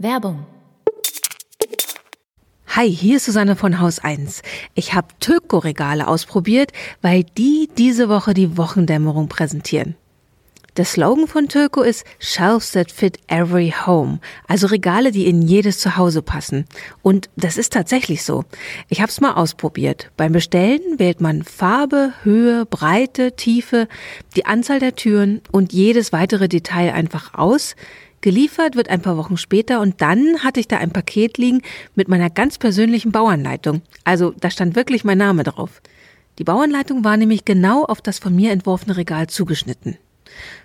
Werbung. Hi, hier ist Susanne von Haus 1. Ich habe Töko-Regale ausprobiert, weil die diese Woche die Wochendämmerung präsentieren. Der Slogan von Töko ist Shelves that fit every home, also Regale, die in jedes Zuhause passen. Und das ist tatsächlich so. Ich habe es mal ausprobiert. Beim Bestellen wählt man Farbe, Höhe, Breite, Tiefe, die Anzahl der Türen und jedes weitere Detail einfach aus. Geliefert wird ein paar Wochen später und dann hatte ich da ein Paket liegen mit meiner ganz persönlichen Bauanleitung. Also da stand wirklich mein Name drauf. Die Bauanleitung war nämlich genau auf das von mir entworfene Regal zugeschnitten.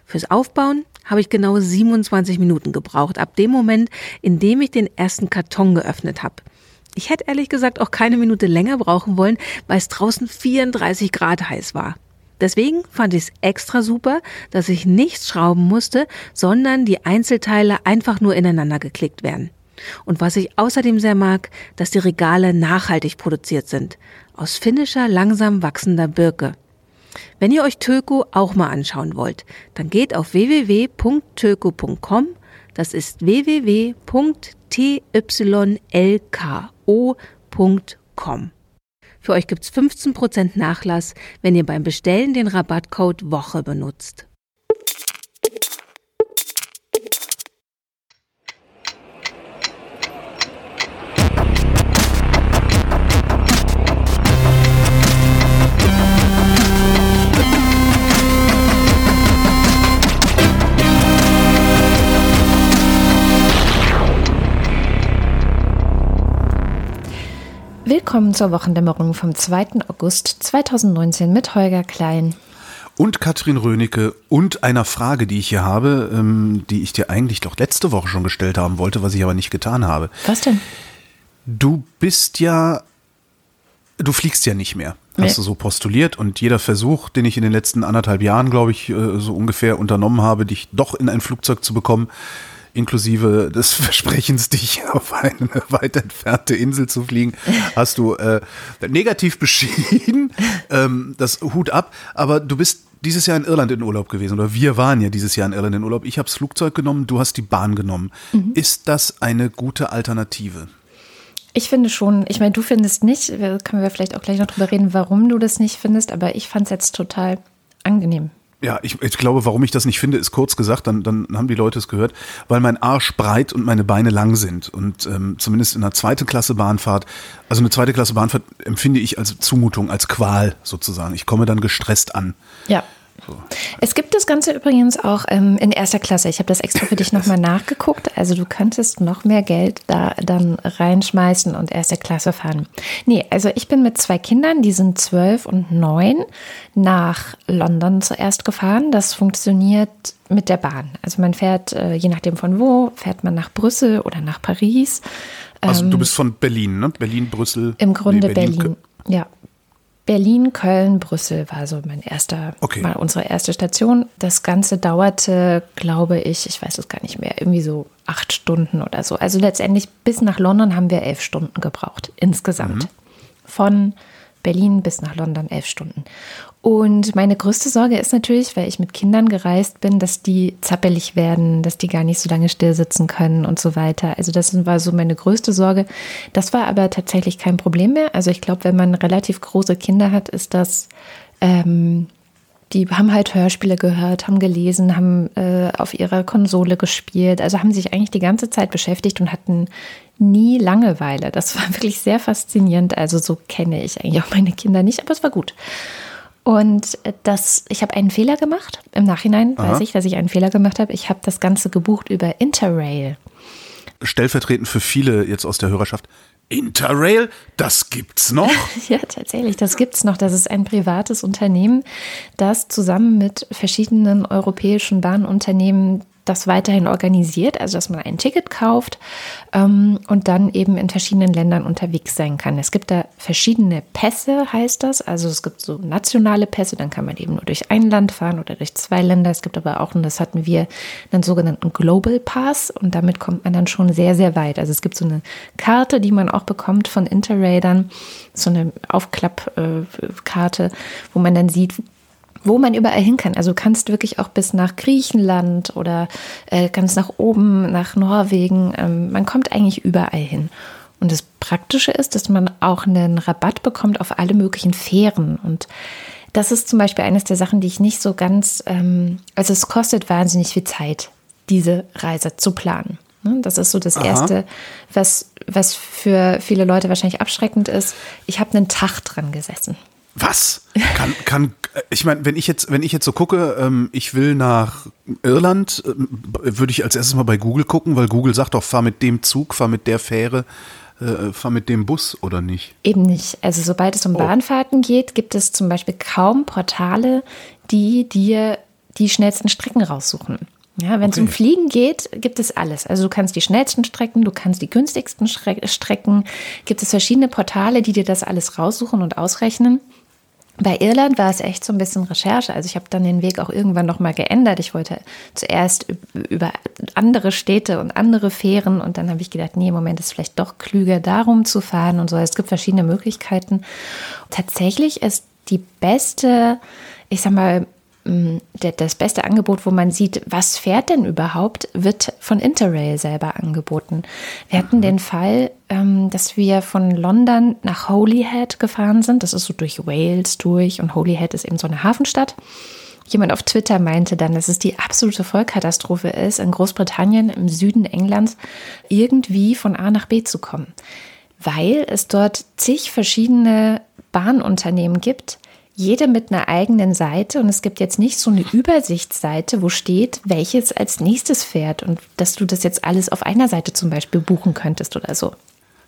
Fürs Aufbauen habe ich genau 27 Minuten gebraucht, ab dem Moment, in dem ich den ersten Karton geöffnet habe. Ich hätte ehrlich gesagt auch keine Minute länger brauchen wollen, weil es draußen 34 Grad heiß war. Deswegen fand ich es extra super, dass ich nichts schrauben musste, sondern die Einzelteile einfach nur ineinander geklickt werden. Und was ich außerdem sehr mag, dass die Regale nachhaltig produziert sind. Aus finnischer, langsam wachsender Birke. Wenn ihr euch Töko auch mal anschauen wollt, dann geht auf www.töko.com. Das ist www.tylko.com. Für euch gibt's 15% Nachlass, wenn ihr beim Bestellen den Rabattcode Woche benutzt. Willkommen zur Wochendämmerung vom 2. August 2019 mit Holger Klein. Und Katrin Rönecke und einer Frage, die ich hier habe, ähm, die ich dir eigentlich doch letzte Woche schon gestellt haben wollte, was ich aber nicht getan habe. Was denn? Du bist ja, du fliegst ja nicht mehr. Hast Nee. du so postuliert und jeder Versuch, den ich in den letzten anderthalb Jahren, glaube ich, äh, so ungefähr unternommen habe, dich doch in ein Flugzeug zu bekommen, inklusive des Versprechens, dich auf eine weit entfernte Insel zu fliegen, hast du äh, negativ beschieden. ähm, das Hut ab. Aber du bist dieses Jahr in Irland in Urlaub gewesen oder wir waren ja dieses Jahr in Irland in Urlaub. Ich habe das Flugzeug genommen, du hast die Bahn genommen. Ist das eine gute Alternative? Ich finde schon, ich meine, du findest nicht, können wir vielleicht auch gleich noch drüber reden, warum du das nicht findest, aber ich fand es jetzt total angenehm. Ja, ich, ich glaube, warum ich das nicht finde, ist kurz gesagt, dann, dann haben die Leute es gehört, weil mein Arsch breit und meine Beine lang sind. Und ähm, zumindest in einer zweite Klasse Bahnfahrt, also eine zweite Klasse Bahnfahrt empfinde ich als Zumutung, als Qual sozusagen. Ich komme dann gestresst an. Ja. Es gibt das Ganze übrigens auch ähm, in erster Klasse. Ich habe das extra für dich nochmal nachgeguckt. Also du könntest noch mehr Geld da dann reinschmeißen und erste Klasse fahren. Nee, also ich bin mit zwei Kindern, die sind zwölf und neun, nach London zuerst gefahren. Das funktioniert mit der Bahn. Also man fährt, äh, je nachdem von wo, fährt man nach Brüssel oder nach Paris. Also du bist von Berlin, ne? Berlin, Brüssel. Ähm, Im Grunde nee, Berlin, Kö- ja. Berlin, Köln, Brüssel war so mein erster, Okay. mal unsere erste Station. Das Ganze dauerte, glaube ich, ich weiß es gar nicht mehr, irgendwie so acht Stunden oder so. Also letztendlich bis nach London haben wir elf Stunden gebraucht insgesamt. Von Berlin bis nach London elf Stunden. Und meine größte Sorge ist natürlich, weil ich mit Kindern gereist bin, dass die zappelig werden, dass die gar nicht so lange still sitzen können und so weiter. Also das war so meine größte Sorge. Das war aber tatsächlich kein Problem mehr. Also ich glaube, wenn man relativ große Kinder hat, ist das ähm, die haben halt Hörspiele gehört, haben gelesen, haben äh, auf ihrer Konsole gespielt, also haben sich eigentlich die ganze Zeit beschäftigt und hatten nie Langeweile. Das war wirklich sehr faszinierend. Also so kenne ich eigentlich auch meine Kinder nicht, aber es war gut. Und äh, das, ich habe einen Fehler gemacht. Im Nachhinein weiß ich, dass ich einen Fehler gemacht habe. Ich habe das Ganze gebucht über Interrail. Stellvertretend für viele jetzt aus der Hörerschaft. Interrail, das gibt's noch? Ja, tatsächlich, das gibt's noch. Das ist ein privates Unternehmen, das zusammen mit verschiedenen europäischen Bahnunternehmen das weiterhin organisiert, also dass man ein Ticket kauft ähm, und dann eben in verschiedenen Ländern unterwegs sein kann. Es gibt da verschiedene Pässe, heißt das. Also es gibt so nationale Pässe, dann kann man eben nur durch ein Land fahren oder durch zwei Länder. Es gibt aber auch, und das hatten wir, einen sogenannten Global Pass und damit kommt man dann schon sehr, sehr weit. Also es gibt so eine Karte, die man auch bekommt von Interrail dann, so eine Aufklappkarte, wo man dann sieht, wo man überall hin kann. Also du kannst wirklich auch bis nach Griechenland oder äh, ganz nach oben, nach Norwegen. Ähm, man kommt eigentlich überall hin. Und das Praktische ist, dass man auch einen Rabatt bekommt auf alle möglichen Fähren. Und das ist zum Beispiel eines der Sachen, die ich nicht so ganz, ähm, also es kostet wahnsinnig viel Zeit, diese Reise zu planen. Ne? Das ist so das Aha. Erste, was, was für viele Leute wahrscheinlich abschreckend ist. Ich habe einen Tag dran gesessen. Was? Kann, kann, ich meine, wenn ich jetzt, wenn ich jetzt so gucke, ähm, ich will nach Irland, äh, würde ich als erstes mal bei Google gucken, weil Google sagt doch, fahr mit dem Zug, fahr mit der Fähre, äh, fahr mit dem Bus oder nicht? Eben nicht. Also sobald es um oh. Bahnfahrten geht, gibt es zum Beispiel kaum Portale, die dir die schnellsten Strecken raussuchen. Ja, wenn es um Fliegen geht, gibt es alles. Also du kannst die schnellsten Strecken, du kannst die günstigsten Strecken, gibt es verschiedene Portale, die dir das alles raussuchen und ausrechnen. Bei Irland war es echt so ein bisschen Recherche. Also ich habe dann den Weg auch irgendwann noch mal geändert. Ich wollte zuerst über andere Städte und andere Fähren und dann habe ich gedacht, nee, im Moment ist vielleicht doch klüger, darum zu fahren und so. Es gibt verschiedene Möglichkeiten. Tatsächlich ist die beste, ich sag mal, das beste Angebot, wo man sieht, was fährt denn überhaupt, wird von Interrail selber angeboten. Wir hatten den Fall, ähm, dass wir von London nach Holyhead gefahren sind. Das ist so durch Wales durch und Holyhead ist eben so eine Hafenstadt. Jemand auf Twitter meinte dann, dass es die absolute Vollkatastrophe ist, in Großbritannien im Süden Englands irgendwie von A nach B zu kommen, weil es dort zig verschiedene Bahnunternehmen gibt, jede mit einer eigenen Seite und es gibt jetzt nicht so eine Übersichtsseite, wo steht, welches als nächstes fährt und dass du das jetzt alles auf einer Seite zum Beispiel buchen könntest oder so.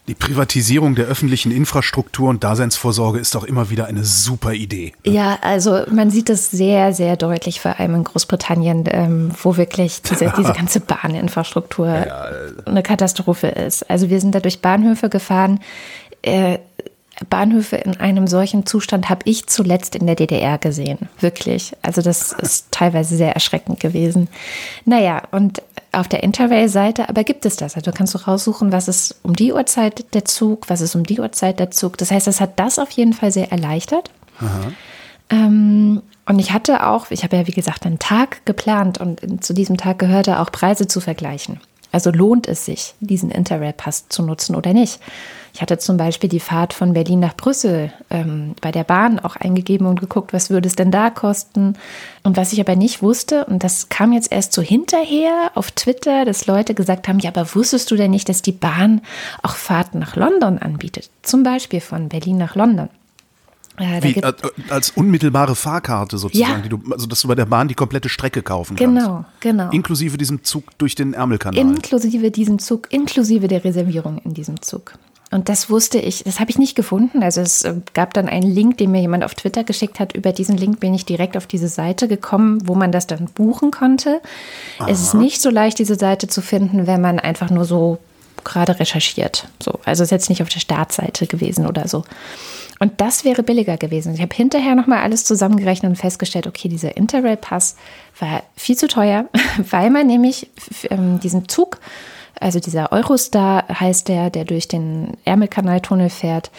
Die Privatisierung der öffentlichen Infrastruktur und Daseinsvorsorge ist auch immer wieder eine super Idee. Ne? Ja, also man sieht das sehr, sehr deutlich, vor allem in Großbritannien, ähm, wo wirklich diese, diese ganze Bahninfrastruktur ja, eine Katastrophe ist. Also wir sind da durch Bahnhöfe gefahren. Äh, Bahnhöfe in einem solchen Zustand habe ich zuletzt in der DDR gesehen. Wirklich. Also das ist teilweise sehr erschreckend gewesen. Naja, und auf der Interrail-Seite aber gibt es das. Also du kannst du raussuchen, was ist um die Uhrzeit der Zug, was ist um die Uhrzeit der Zug. Das heißt, das hat das auf jeden Fall sehr erleichtert. Ähm, und ich hatte auch, ich habe ja wie gesagt einen Tag geplant und zu diesem Tag gehörte auch Preise zu vergleichen. Also lohnt es sich, diesen Interrail-Pass zu nutzen oder nicht? Ich hatte zum Beispiel die Fahrt von Berlin nach Brüssel ähm, bei der Bahn auch eingegeben und geguckt, was würde es denn da kosten. Und was ich aber nicht wusste, und das kam jetzt erst so hinterher auf Twitter, dass Leute gesagt haben, ja, aber wusstest du denn nicht, dass die Bahn auch Fahrten nach London anbietet? Zum Beispiel von Berlin nach London. Äh, Wie, äh, als unmittelbare Fahrkarte sozusagen, ja. du, also dass du bei der Bahn die komplette Strecke kaufen kannst. Genau, genau. Inklusive diesem Zug durch den Ärmelkanal. Inklusive diesem Zug, inklusive der Reservierung in diesem Zug. Und das wusste ich, das habe ich nicht gefunden. Also es äh, gab dann einen Link, den mir jemand auf Twitter geschickt hat. Über diesen Link bin ich direkt auf diese Seite gekommen, wo man das dann buchen konnte. Aha. Es ist nicht so leicht, diese Seite zu finden, wenn man einfach nur so gerade recherchiert. So, also es ist jetzt nicht auf der Startseite gewesen oder so. Und das wäre billiger gewesen. Ich habe hinterher nochmal alles zusammengerechnet und festgestellt, okay, dieser Interrail-Pass war viel zu teuer, weil man nämlich ähm, diesen Zug also dieser Eurostar heißt der, der durch den Ärmelkanaltunnel fährt.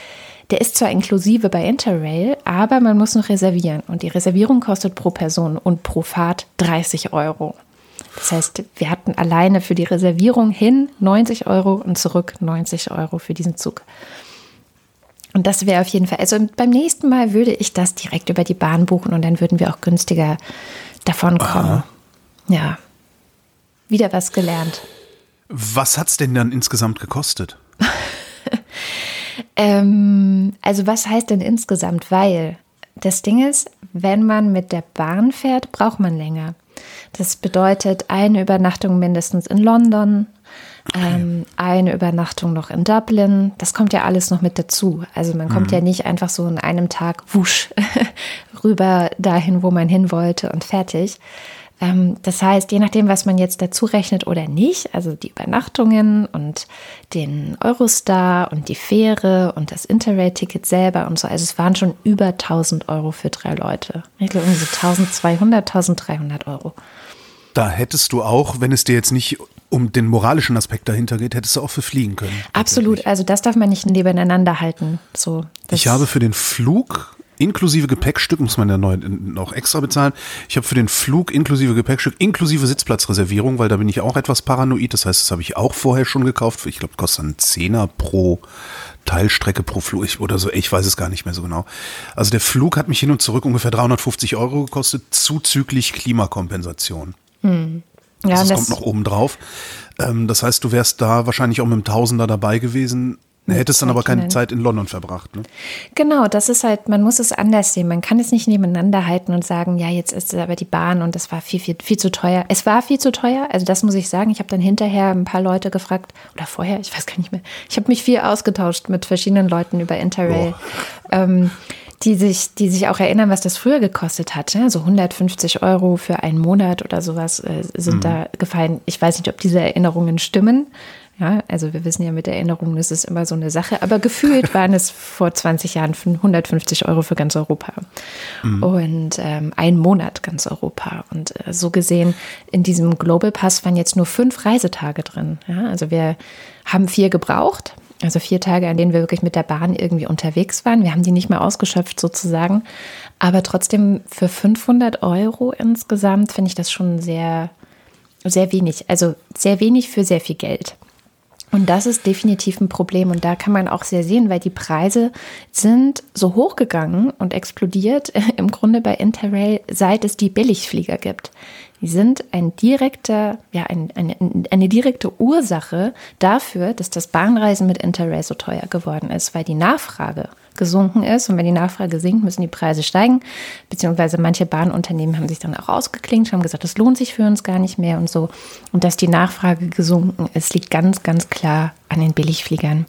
Der ist zwar inklusive bei Interrail, aber man muss noch reservieren. Und die Reservierung kostet pro Person und pro Fahrt 30 Euro. Das heißt, wir hatten alleine für die Reservierung hin 90 Euro und zurück 90 Euro für diesen Zug. Und das wäre auf jeden Fall, also beim nächsten Mal würde ich das direkt über die Bahn buchen und dann würden wir auch günstiger davon kommen. Aha. Ja, wieder was gelernt. Was hat es denn dann insgesamt gekostet? ähm, also was heißt denn insgesamt? Weil das Ding ist, wenn man mit der Bahn fährt, braucht man länger. Das bedeutet eine Übernachtung mindestens in London, ähm, eine Übernachtung noch in Dublin. Das kommt ja alles noch mit dazu. Also man kommt mhm. ja nicht einfach so in einem Tag wusch rüber dahin, wo man hin wollte und fertig. Ähm, das heißt, je nachdem, was man jetzt dazu rechnet oder nicht, also die Übernachtungen und den Eurostar und die Fähre und das Interrail-Ticket selber und so, also es waren schon über 1000 Euro für drei Leute. Ich glaube, irgendwie so 1200, 1300 Euro. Da hättest du auch, wenn es dir jetzt nicht um den moralischen Aspekt dahinter geht, hättest du auch für fliegen können. Absolut, also das darf man nicht nebeneinander halten. So, ich habe für den Flug inklusive Gepäckstück, muss man ja noch extra bezahlen. Ich habe für den Flug inklusive Gepäckstück, inklusive Sitzplatzreservierung, weil da bin ich auch etwas paranoid. Das heißt, das habe ich auch vorher schon gekauft. Ich glaube, kostet einen Zehner pro Teilstrecke pro Flug oder so. Ich weiß es gar nicht mehr so genau. Also der Flug hat mich hin und zurück ungefähr 350 Euro gekostet, zuzüglich Klimakompensation. Hm. Ja, also das, das kommt noch oben drauf. Ähm, das heißt, du wärst da wahrscheinlich auch mit einem Tausender dabei gewesen, er hätte es dann aber keine Zeit in London verbracht. Ne? Genau, das ist halt, man muss es anders sehen. Man kann es nicht nebeneinander halten und sagen, ja, jetzt ist es aber die Bahn und das war viel, viel, viel zu teuer. Es war viel zu teuer, also das muss ich sagen. Ich habe dann hinterher ein paar Leute gefragt, oder vorher, ich weiß gar nicht mehr. Ich habe mich viel ausgetauscht mit verschiedenen Leuten über Interrail. Ähm, die sich, die sich auch erinnern, was das früher gekostet hat. Ne? So 150 Euro für einen Monat oder sowas äh, sind mhm. da gefallen. Ich weiß nicht, ob diese Erinnerungen stimmen. Ja, also wir wissen ja mit Erinnerungen, das ist immer so eine Sache, aber gefühlt waren es vor 20 Jahren 150 Euro für ganz Europa mhm. und ähm, ein Monat ganz Europa. Und äh, so gesehen, in diesem Global Pass waren jetzt nur fünf Reisetage drin. Ja, also wir haben vier gebraucht, also vier Tage, an denen wir wirklich mit der Bahn irgendwie unterwegs waren. Wir haben die nicht mehr ausgeschöpft sozusagen, aber trotzdem für 500 Euro insgesamt finde ich das schon sehr, sehr wenig. Also sehr wenig für sehr viel Geld. Und das ist definitiv ein Problem. Und da kann man auch sehr sehen, weil die Preise sind so hochgegangen und explodiert im Grunde bei Interrail, seit es die Billigflieger gibt. Die sind ein direkter, ja, ein, eine, eine direkte Ursache dafür, dass das Bahnreisen mit Interrail so teuer geworden ist, weil die Nachfrage gesunken ist. Und wenn die Nachfrage sinkt, müssen die Preise steigen. Beziehungsweise manche Bahnunternehmen haben sich dann auch ausgeklingt, haben gesagt, das lohnt sich für uns gar nicht mehr und so. Und dass die Nachfrage gesunken ist, liegt ganz, ganz klar an den Billigfliegern.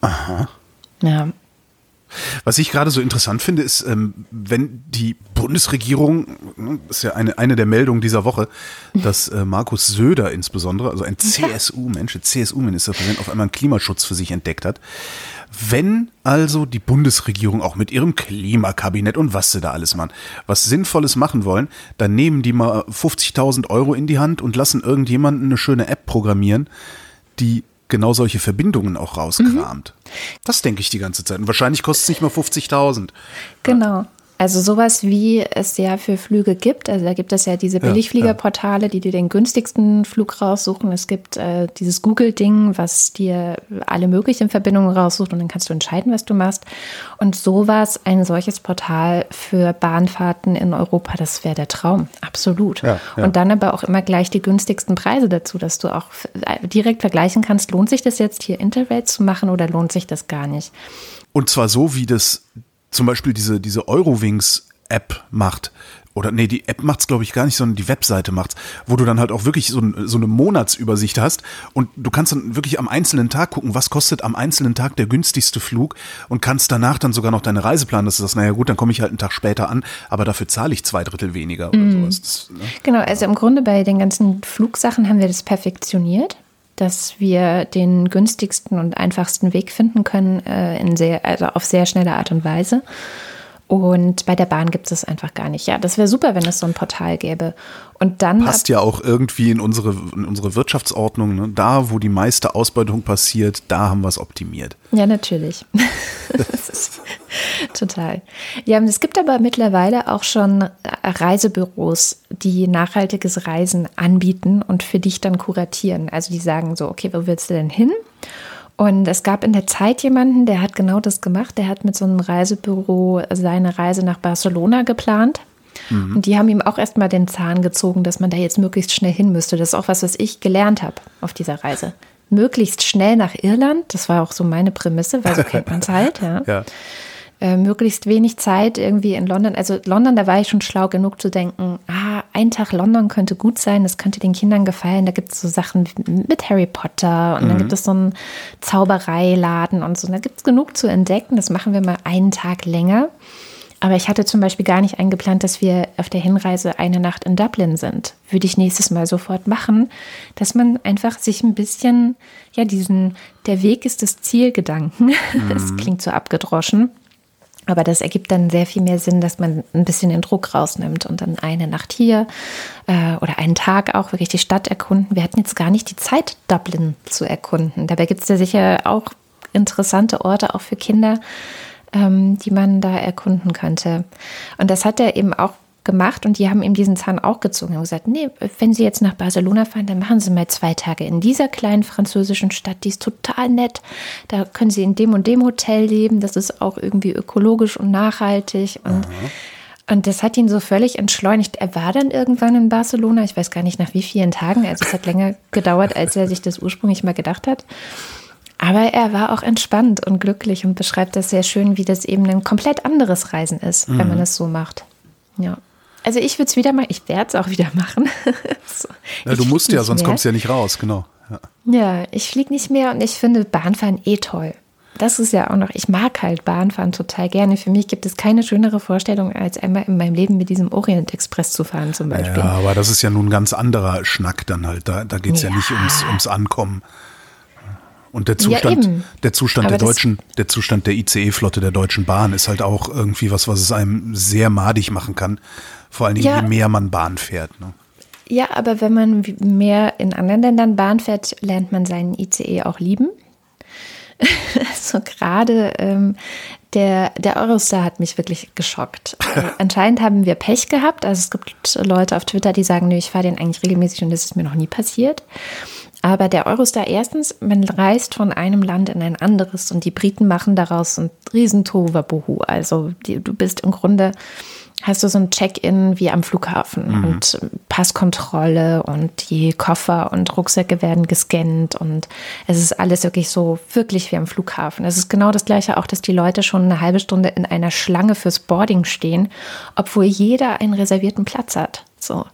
Aha. Ja. Was ich gerade so interessant finde, ist, ähm, wenn die Bundesregierung, ne, das ist ja eine, eine der Meldungen dieser Woche, dass äh, Markus Söder insbesondere, also ein CSU-Mensch, CSU-Ministerpräsident, auf einmal einen Klimaschutz für sich entdeckt hat. Wenn also die Bundesregierung auch mit ihrem Klimakabinett und was sie da alles machen, was Sinnvolles machen wollen, dann nehmen die mal 50.000 Euro in die Hand und lassen irgendjemanden eine schöne App programmieren, die genau solche Verbindungen auch rauskramt. Mhm. Das denke ich die ganze Zeit. Und wahrscheinlich kostet es nicht mal 50.000. Genau. Also sowas wie es ja für Flüge gibt. Also da gibt es ja diese Billigfliegerportale, die dir den günstigsten Flug raussuchen. Es gibt äh, dieses Google-Ding, was dir alle möglichen Verbindungen raussucht und dann kannst du entscheiden, was du machst. Und sowas, ein solches Portal für Bahnfahrten in Europa, das wäre der Traum. Absolut. Ja, ja. Und dann aber auch immer gleich die günstigsten Preise dazu, dass du auch direkt vergleichen kannst, lohnt sich das jetzt hier Interrail zu machen oder lohnt sich das gar nicht? Und zwar so, wie das zum Beispiel diese, diese Eurowings-App macht, oder nee, die App macht's glaube ich gar nicht, sondern die Webseite macht's, wo du dann halt auch wirklich so, so, eine Monatsübersicht hast und du kannst dann wirklich am einzelnen Tag gucken, was kostet am einzelnen Tag der günstigste Flug und kannst danach dann sogar noch deine Reise planen, dass du sagst, naja gut, dann komme ich halt einen Tag später an, aber dafür zahle ich zwei Drittel weniger oder mm. sowas. Das, ne? Genau, also im Grunde bei den ganzen Flugsachen haben wir das perfektioniert dass wir den günstigsten und einfachsten Weg finden können, äh, in sehr, also auf sehr schnelle Art und Weise. Und bei der Bahn gibt es das einfach gar nicht. Ja, das wäre super, wenn es so ein Portal gäbe. Und dann passt ja auch irgendwie in unsere, in unsere Wirtschaftsordnung. Ne? Da, wo die meiste Ausbeutung passiert, da haben wir es optimiert. Ja, natürlich. total. Ja, es gibt aber mittlerweile auch schon Reisebüros, die nachhaltiges Reisen anbieten und für dich dann kuratieren. Also die sagen so, okay, wo willst du denn hin? Und es gab in der Zeit jemanden, der hat genau das gemacht. Der hat mit so einem Reisebüro seine Reise nach Barcelona geplant. Mhm. Und die haben ihm auch erstmal den Zahn gezogen, dass man da jetzt möglichst schnell hin müsste. Das ist auch was, was ich gelernt habe auf dieser Reise. Möglichst schnell nach Irland, das war auch so meine Prämisse, weil so kennt man es halt. Ja. ja. Äh, möglichst wenig Zeit irgendwie in London. Also London, da war ich schon schlau genug zu denken, ah, ein Tag London könnte gut sein, das könnte den Kindern gefallen. Da gibt es so Sachen mit Harry Potter und mhm. dann gibt es so einen Zaubereiladen und so. Da gibt es genug zu entdecken. Das machen wir mal einen Tag länger. Aber ich hatte zum Beispiel gar nicht eingeplant, dass wir auf der Hinreise eine Nacht in Dublin sind. Würde ich nächstes Mal sofort machen, dass man einfach sich ein bisschen, ja, diesen, der Weg ist das Ziel-Gedanken, mhm. das klingt so abgedroschen, aber das ergibt dann sehr viel mehr Sinn, dass man ein bisschen den Druck rausnimmt und dann eine Nacht hier äh, oder einen Tag auch wirklich die Stadt erkunden. Wir hatten jetzt gar nicht die Zeit, Dublin zu erkunden. Dabei gibt es ja sicher auch interessante Orte, auch für Kinder. ähm, die man da erkunden könnte. Und das hat er eben auch gemacht und die haben ihm diesen Zahn auch gezogen und gesagt, nee, wenn Sie jetzt nach Barcelona fahren, dann machen Sie mal zwei Tage in dieser kleinen französischen Stadt, die ist total nett. Da können Sie in dem und dem Hotel leben, das ist auch irgendwie ökologisch und nachhaltig und Und das hat ihn so völlig entschleunigt. Er war dann irgendwann in Barcelona, ich weiß gar nicht nach wie vielen Tagen, also es hat länger gedauert, als er sich das ursprünglich mal gedacht hat. Aber er war auch entspannt und glücklich und beschreibt das sehr schön, wie das eben ein komplett anderes Reisen ist, wenn man es so macht. Ja. Also ich würde es wieder machen, ich werde es auch wieder machen. so. Ja, du musst ja, sonst mehr. kommst du ja nicht raus, genau. Ja. Ja, ich fliege nicht mehr und ich finde Bahnfahren eh toll. Das ist ja auch noch, ich mag halt Bahnfahren total gerne. Für mich gibt es keine schönere Vorstellung, als einmal in meinem Leben mit diesem Orient Express zu fahren zum Beispiel. ja, aber das ist ja nun ein ganz anderer Schnack dann halt. Da, da geht es ja. Ja. nicht ums, ums Ankommen. Und der Ja, Zustand, eben. der Zustand Aber der deutschen, der Zustand der ICE-Flotte der Deutschen Bahn ist halt auch irgendwie was, was es einem sehr madig machen kann. Vor allen Dingen, Ja. je mehr man Bahn fährt. Ne? Ja, aber wenn man mehr in anderen Ländern Bahn fährt, lernt man seinen ICE auch lieben. so gerade ähm, der, der Eurostar hat mich wirklich geschockt. Also, anscheinend haben wir Pech gehabt. Also es gibt Leute auf Twitter, die sagen, nö, ich fahre den eigentlich regelmäßig und das ist mir noch nie passiert. Aber der Eurostar, erstens, man reist von einem Land in ein anderes und die Briten machen daraus ein riesen Tohuwabohu. Also die, du bist im Grunde, hast du so ein Check-in wie am Flughafen und Passkontrolle und die Koffer und Rucksäcke werden gescannt und es ist alles wirklich so, wirklich wie am Flughafen. Es ist genau das Gleiche auch, dass die Leute schon eine halbe Stunde in einer Schlange fürs Boarding stehen, obwohl jeder einen reservierten Platz hat. So.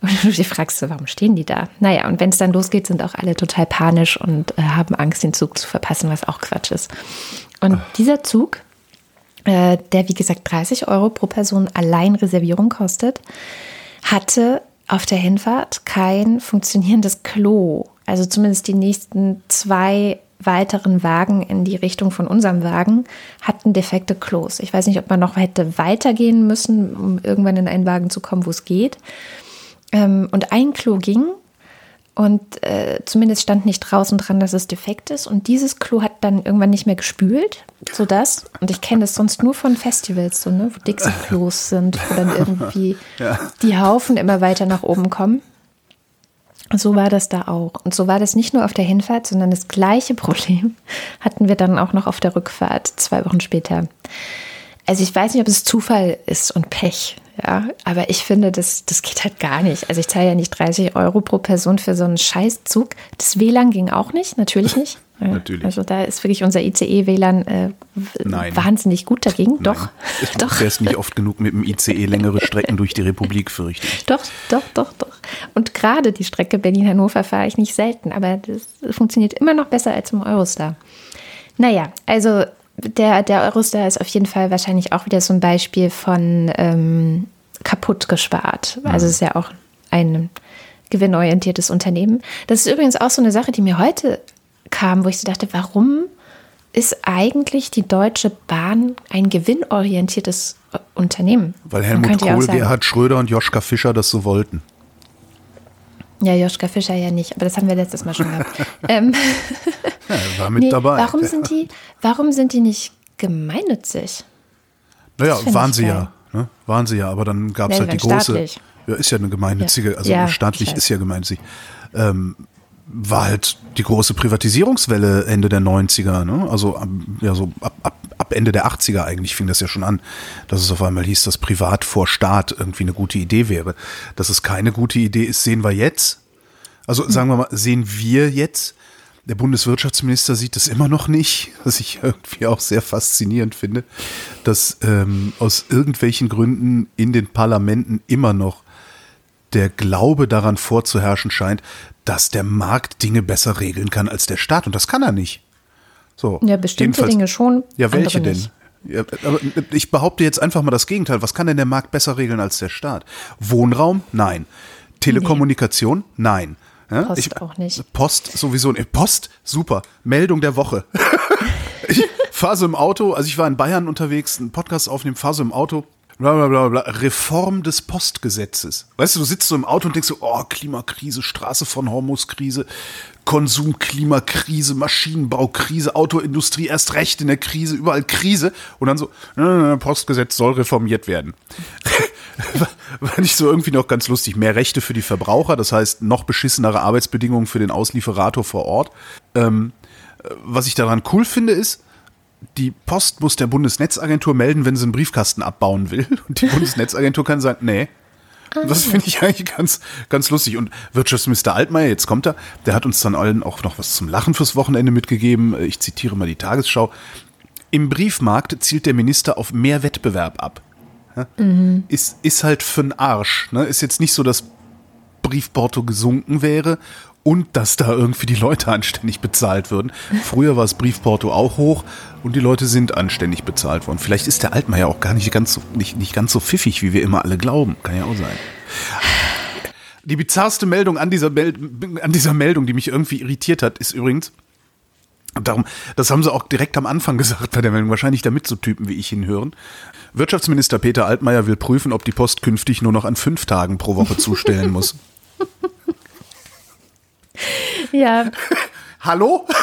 Und du dich fragst, so, warum stehen die da? Naja, und wenn es dann losgeht, sind auch alle total panisch und äh, haben Angst, den Zug zu verpassen, was auch Quatsch ist. Und dieser Zug, äh, der wie gesagt 30 Euro pro Person allein Reservierung kostet, hatte auf der Hinfahrt kein funktionierendes Klo. Also zumindest die nächsten zwei weiteren Wagen in die Richtung von unserem Wagen hatten defekte Klos. Ich weiß nicht, ob man noch hätte weitergehen müssen, um irgendwann in einen Wagen zu kommen, wo es geht. Ähm, und ein Klo ging und äh, zumindest stand nicht draußen dran, dass es defekt ist. Und dieses Klo hat dann irgendwann nicht mehr gespült, sodass, und ich kenne das sonst nur von Festivals, so, ne, wo Dixie-Klos sind, wo dann irgendwie die Haufen immer weiter nach oben kommen. So war das da auch. Und so war das nicht nur auf der Hinfahrt, sondern das gleiche Problem hatten wir dann auch noch auf der Rückfahrt, zwei Wochen später. Also ich weiß nicht, ob es Zufall ist und Pech, ja, aber ich finde, das, das geht halt gar nicht. Also ich zahle ja nicht 30 Euro pro Person für so einen Scheißzug. Das WLAN ging auch nicht, natürlich nicht. Ja, Natürlich. Also da ist wirklich unser ICE-WLAN äh, wahnsinnig gut dagegen. Doch, Du doch. fährst nicht oft genug mit dem ICE längere Strecken durch die Republik, fürchte ich. Doch, doch, doch, doch. Und gerade die Strecke Berlin-Hannover fahre ich nicht selten, aber das funktioniert immer noch besser als im Eurostar. Naja, also der, der Eurostar ist auf jeden Fall wahrscheinlich auch wieder so ein Beispiel von ähm, kaputt gespart. Also es ist ja auch ein gewinnorientiertes Unternehmen. Das ist übrigens auch so eine Sache, die mir heute kam, wo ich so dachte, warum ist eigentlich die Deutsche Bahn ein gewinnorientiertes Unternehmen? Weil Helmut Kohl, Gerhard Schröder und Joschka Fischer das so wollten. Ja, Joschka Fischer ja nicht, aber das haben wir letztes Mal schon gehabt. ähm, Ja, war mit nee, dabei. Warum sind die, warum sind die nicht gemeinnützig? Naja, waren sie geil. ja. Ne? Waren sie ja, aber dann gab es halt die große. staatlich. Ja, ist ja eine gemeinnützige, also Ja, staatlich ist ja gemeinnützig. Ähm, war halt die große Privatisierungswelle Ende der 90er, ne? Also ab- ja, so ab, ab, ab Ende der 80er eigentlich fing das ja schon an, dass es auf einmal hieß, dass Privat vor Staat irgendwie eine gute Idee wäre. Dass es keine gute Idee ist, sehen wir jetzt. Also sagen wir mal, sehen wir jetzt. Der Bundeswirtschaftsminister sieht es immer noch nicht, was ich irgendwie auch sehr faszinierend finde, dass ähm, aus irgendwelchen Gründen in den Parlamenten immer noch der Glaube daran vorzuherrschen scheint, dass der Markt Dinge besser regeln kann als der Staat. Und das kann er nicht. So, Ja, bestimmte jedenfalls- Dinge schon. Ja, welche denn? nicht. Ja, aber ich behaupte jetzt einfach mal das Gegenteil. Was kann denn der Markt besser regeln als der Staat? Wohnraum? Nein. Telekommunikation? Nein. Ja, Post auch nicht. Post sowieso nicht. Post? Super. Meldung der Woche. ich fahre so im Auto, also ich war in Bayern unterwegs, einen Podcast aufnehmen, fahre so im Auto bla bla bla Reform des Postgesetzes. Weißt du, du sitzt so im Auto und denkst so, oh, Klimakrise, Straße von Hormuskrise, Konsumklimakrise, Maschinenbaukrise, Autoindustrie erst recht in der Krise, überall Krise. Und dann so, äh, Postgesetz soll reformiert werden. War nicht so irgendwie noch ganz lustig. Mehr Rechte für die Verbraucher, das heißt noch beschissenere Arbeitsbedingungen für den Auslieferator vor Ort. Ähm, was ich daran cool finde, ist, die Post muss der Bundesnetzagentur melden, wenn sie einen Briefkasten abbauen will. Und die Bundesnetzagentur kann sagen, nee. Das finde ich eigentlich ganz, ganz lustig. Und Wirtschaftsminister Altmaier, jetzt kommt er, der hat uns dann allen auch noch was zum Lachen fürs Wochenende mitgegeben. Ich zitiere mal die Tagesschau. Im Briefmarkt zielt der Minister auf mehr Wettbewerb ab. Mhm. Ist, ist halt für den Arsch. Ne? Ist jetzt nicht so, dass Briefporto gesunken wäre und dass da irgendwie die Leute anständig bezahlt würden. Früher war das Briefporto auch hoch und die Leute sind anständig bezahlt worden. Vielleicht ist der Altmaier auch gar nicht ganz so, nicht, nicht ganz so pfiffig, wie wir immer alle glauben. Kann ja auch sein. Die bizarrste Meldung an dieser, Mel an dieser Meldung, die mich irgendwie irritiert hat, ist übrigens, Darum, das haben sie auch direkt am Anfang gesagt bei der Meldung, wahrscheinlich damit so Typen wie ich hinhören. Wirtschaftsminister Peter Altmaier will prüfen, ob die Post künftig nur noch an fünf Tagen pro Woche zustellen muss. Ja. Hallo?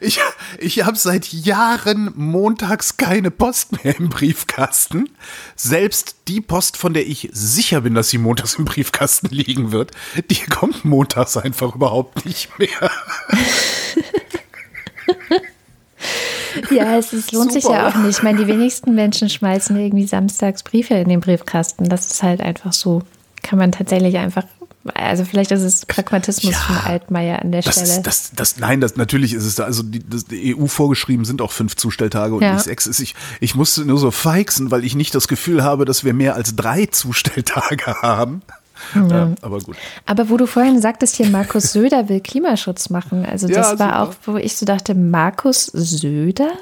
Ich, ich habe seit Jahren montags keine Post mehr im Briefkasten. Selbst die Post, von der ich sicher bin, dass sie montags im Briefkasten liegen wird, die kommt montags einfach überhaupt nicht mehr. Ja, es, es lohnt Super. sich ja auch nicht. Ich meine, die wenigsten Menschen schmeißen irgendwie samstags Briefe in den Briefkasten. Das ist halt einfach so. Kann man tatsächlich einfach also vielleicht ist es Pragmatismus ja, von Altmaier an der das, Stelle. Das, das, nein, das, natürlich ist es da, also die, das, die EU vorgeschrieben sind auch fünf Zustelltage und ja. nicht sechs. Ich, ich musste nur so feixen, weil ich nicht das Gefühl habe, dass wir mehr als drei Zustelltage haben. Ja. ja. aber gut. Aber wo du vorhin sagtest, hier Markus Söder will Klimaschutz machen. Also das ja, war auch, wo ich so dachte, Markus Söder?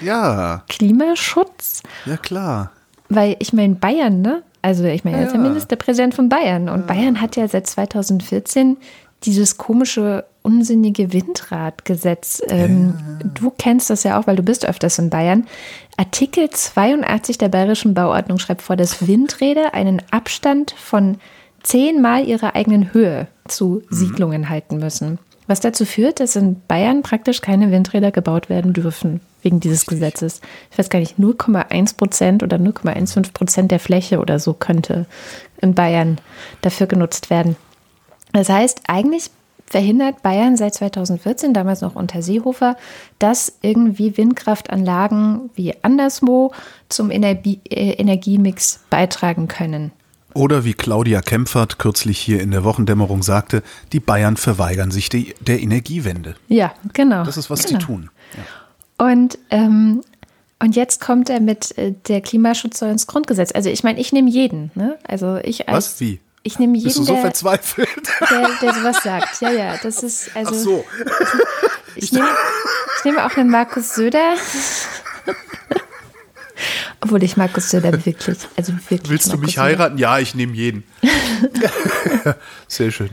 Ja. Klimaschutz? Ja, klar. Weil ich meine, Bayern, ne? Also ich meine, er ist ja Ministerpräsident von Bayern und Bayern hat ja seit 2014 dieses komische, unsinnige Windradgesetz. Ähm, ja. Du kennst das ja auch, weil du bist öfters in Bayern. Artikel 82 der Bayerischen Bauordnung schreibt vor, dass Windräder einen Abstand von zehnmal ihrer eigenen Höhe zu mhm. Siedlungen halten müssen. Was dazu führt, dass in Bayern praktisch keine Windräder gebaut werden dürfen wegen dieses Gesetzes. Ich weiß gar nicht, 0,1 Prozent oder 0,15 Prozent der Fläche oder so könnte in Bayern dafür genutzt werden. Das heißt, eigentlich verhindert Bayern seit 2014, damals noch unter Seehofer, dass irgendwie Windkraftanlagen wie anderswo zum Energie, äh, Energiemix beitragen können. Oder wie Claudia Kempfert kürzlich hier in der Wochendämmerung sagte, die Bayern verweigern sich die, der Energiewende. Ja, genau. Das ist, was genau. die tun. Ja. Und, ähm, und jetzt kommt er mit, äh, der Klimaschutz soll ins Grundgesetz. Also ich meine, ich nehme jeden. Ne? Also ich als, Was? Wie? Ich nehme jeden, Bist du so der, verzweifelt? Der, der sowas sagt. Ja, ja, das ist also. Ach so. Ich, ich, nehme, ich nehme auch einen Markus Söder. Obwohl ich Markus Söder wirklich, also wirklich. Willst du mich Söder. heiraten? Ja, ich nehme jeden. Sehr schön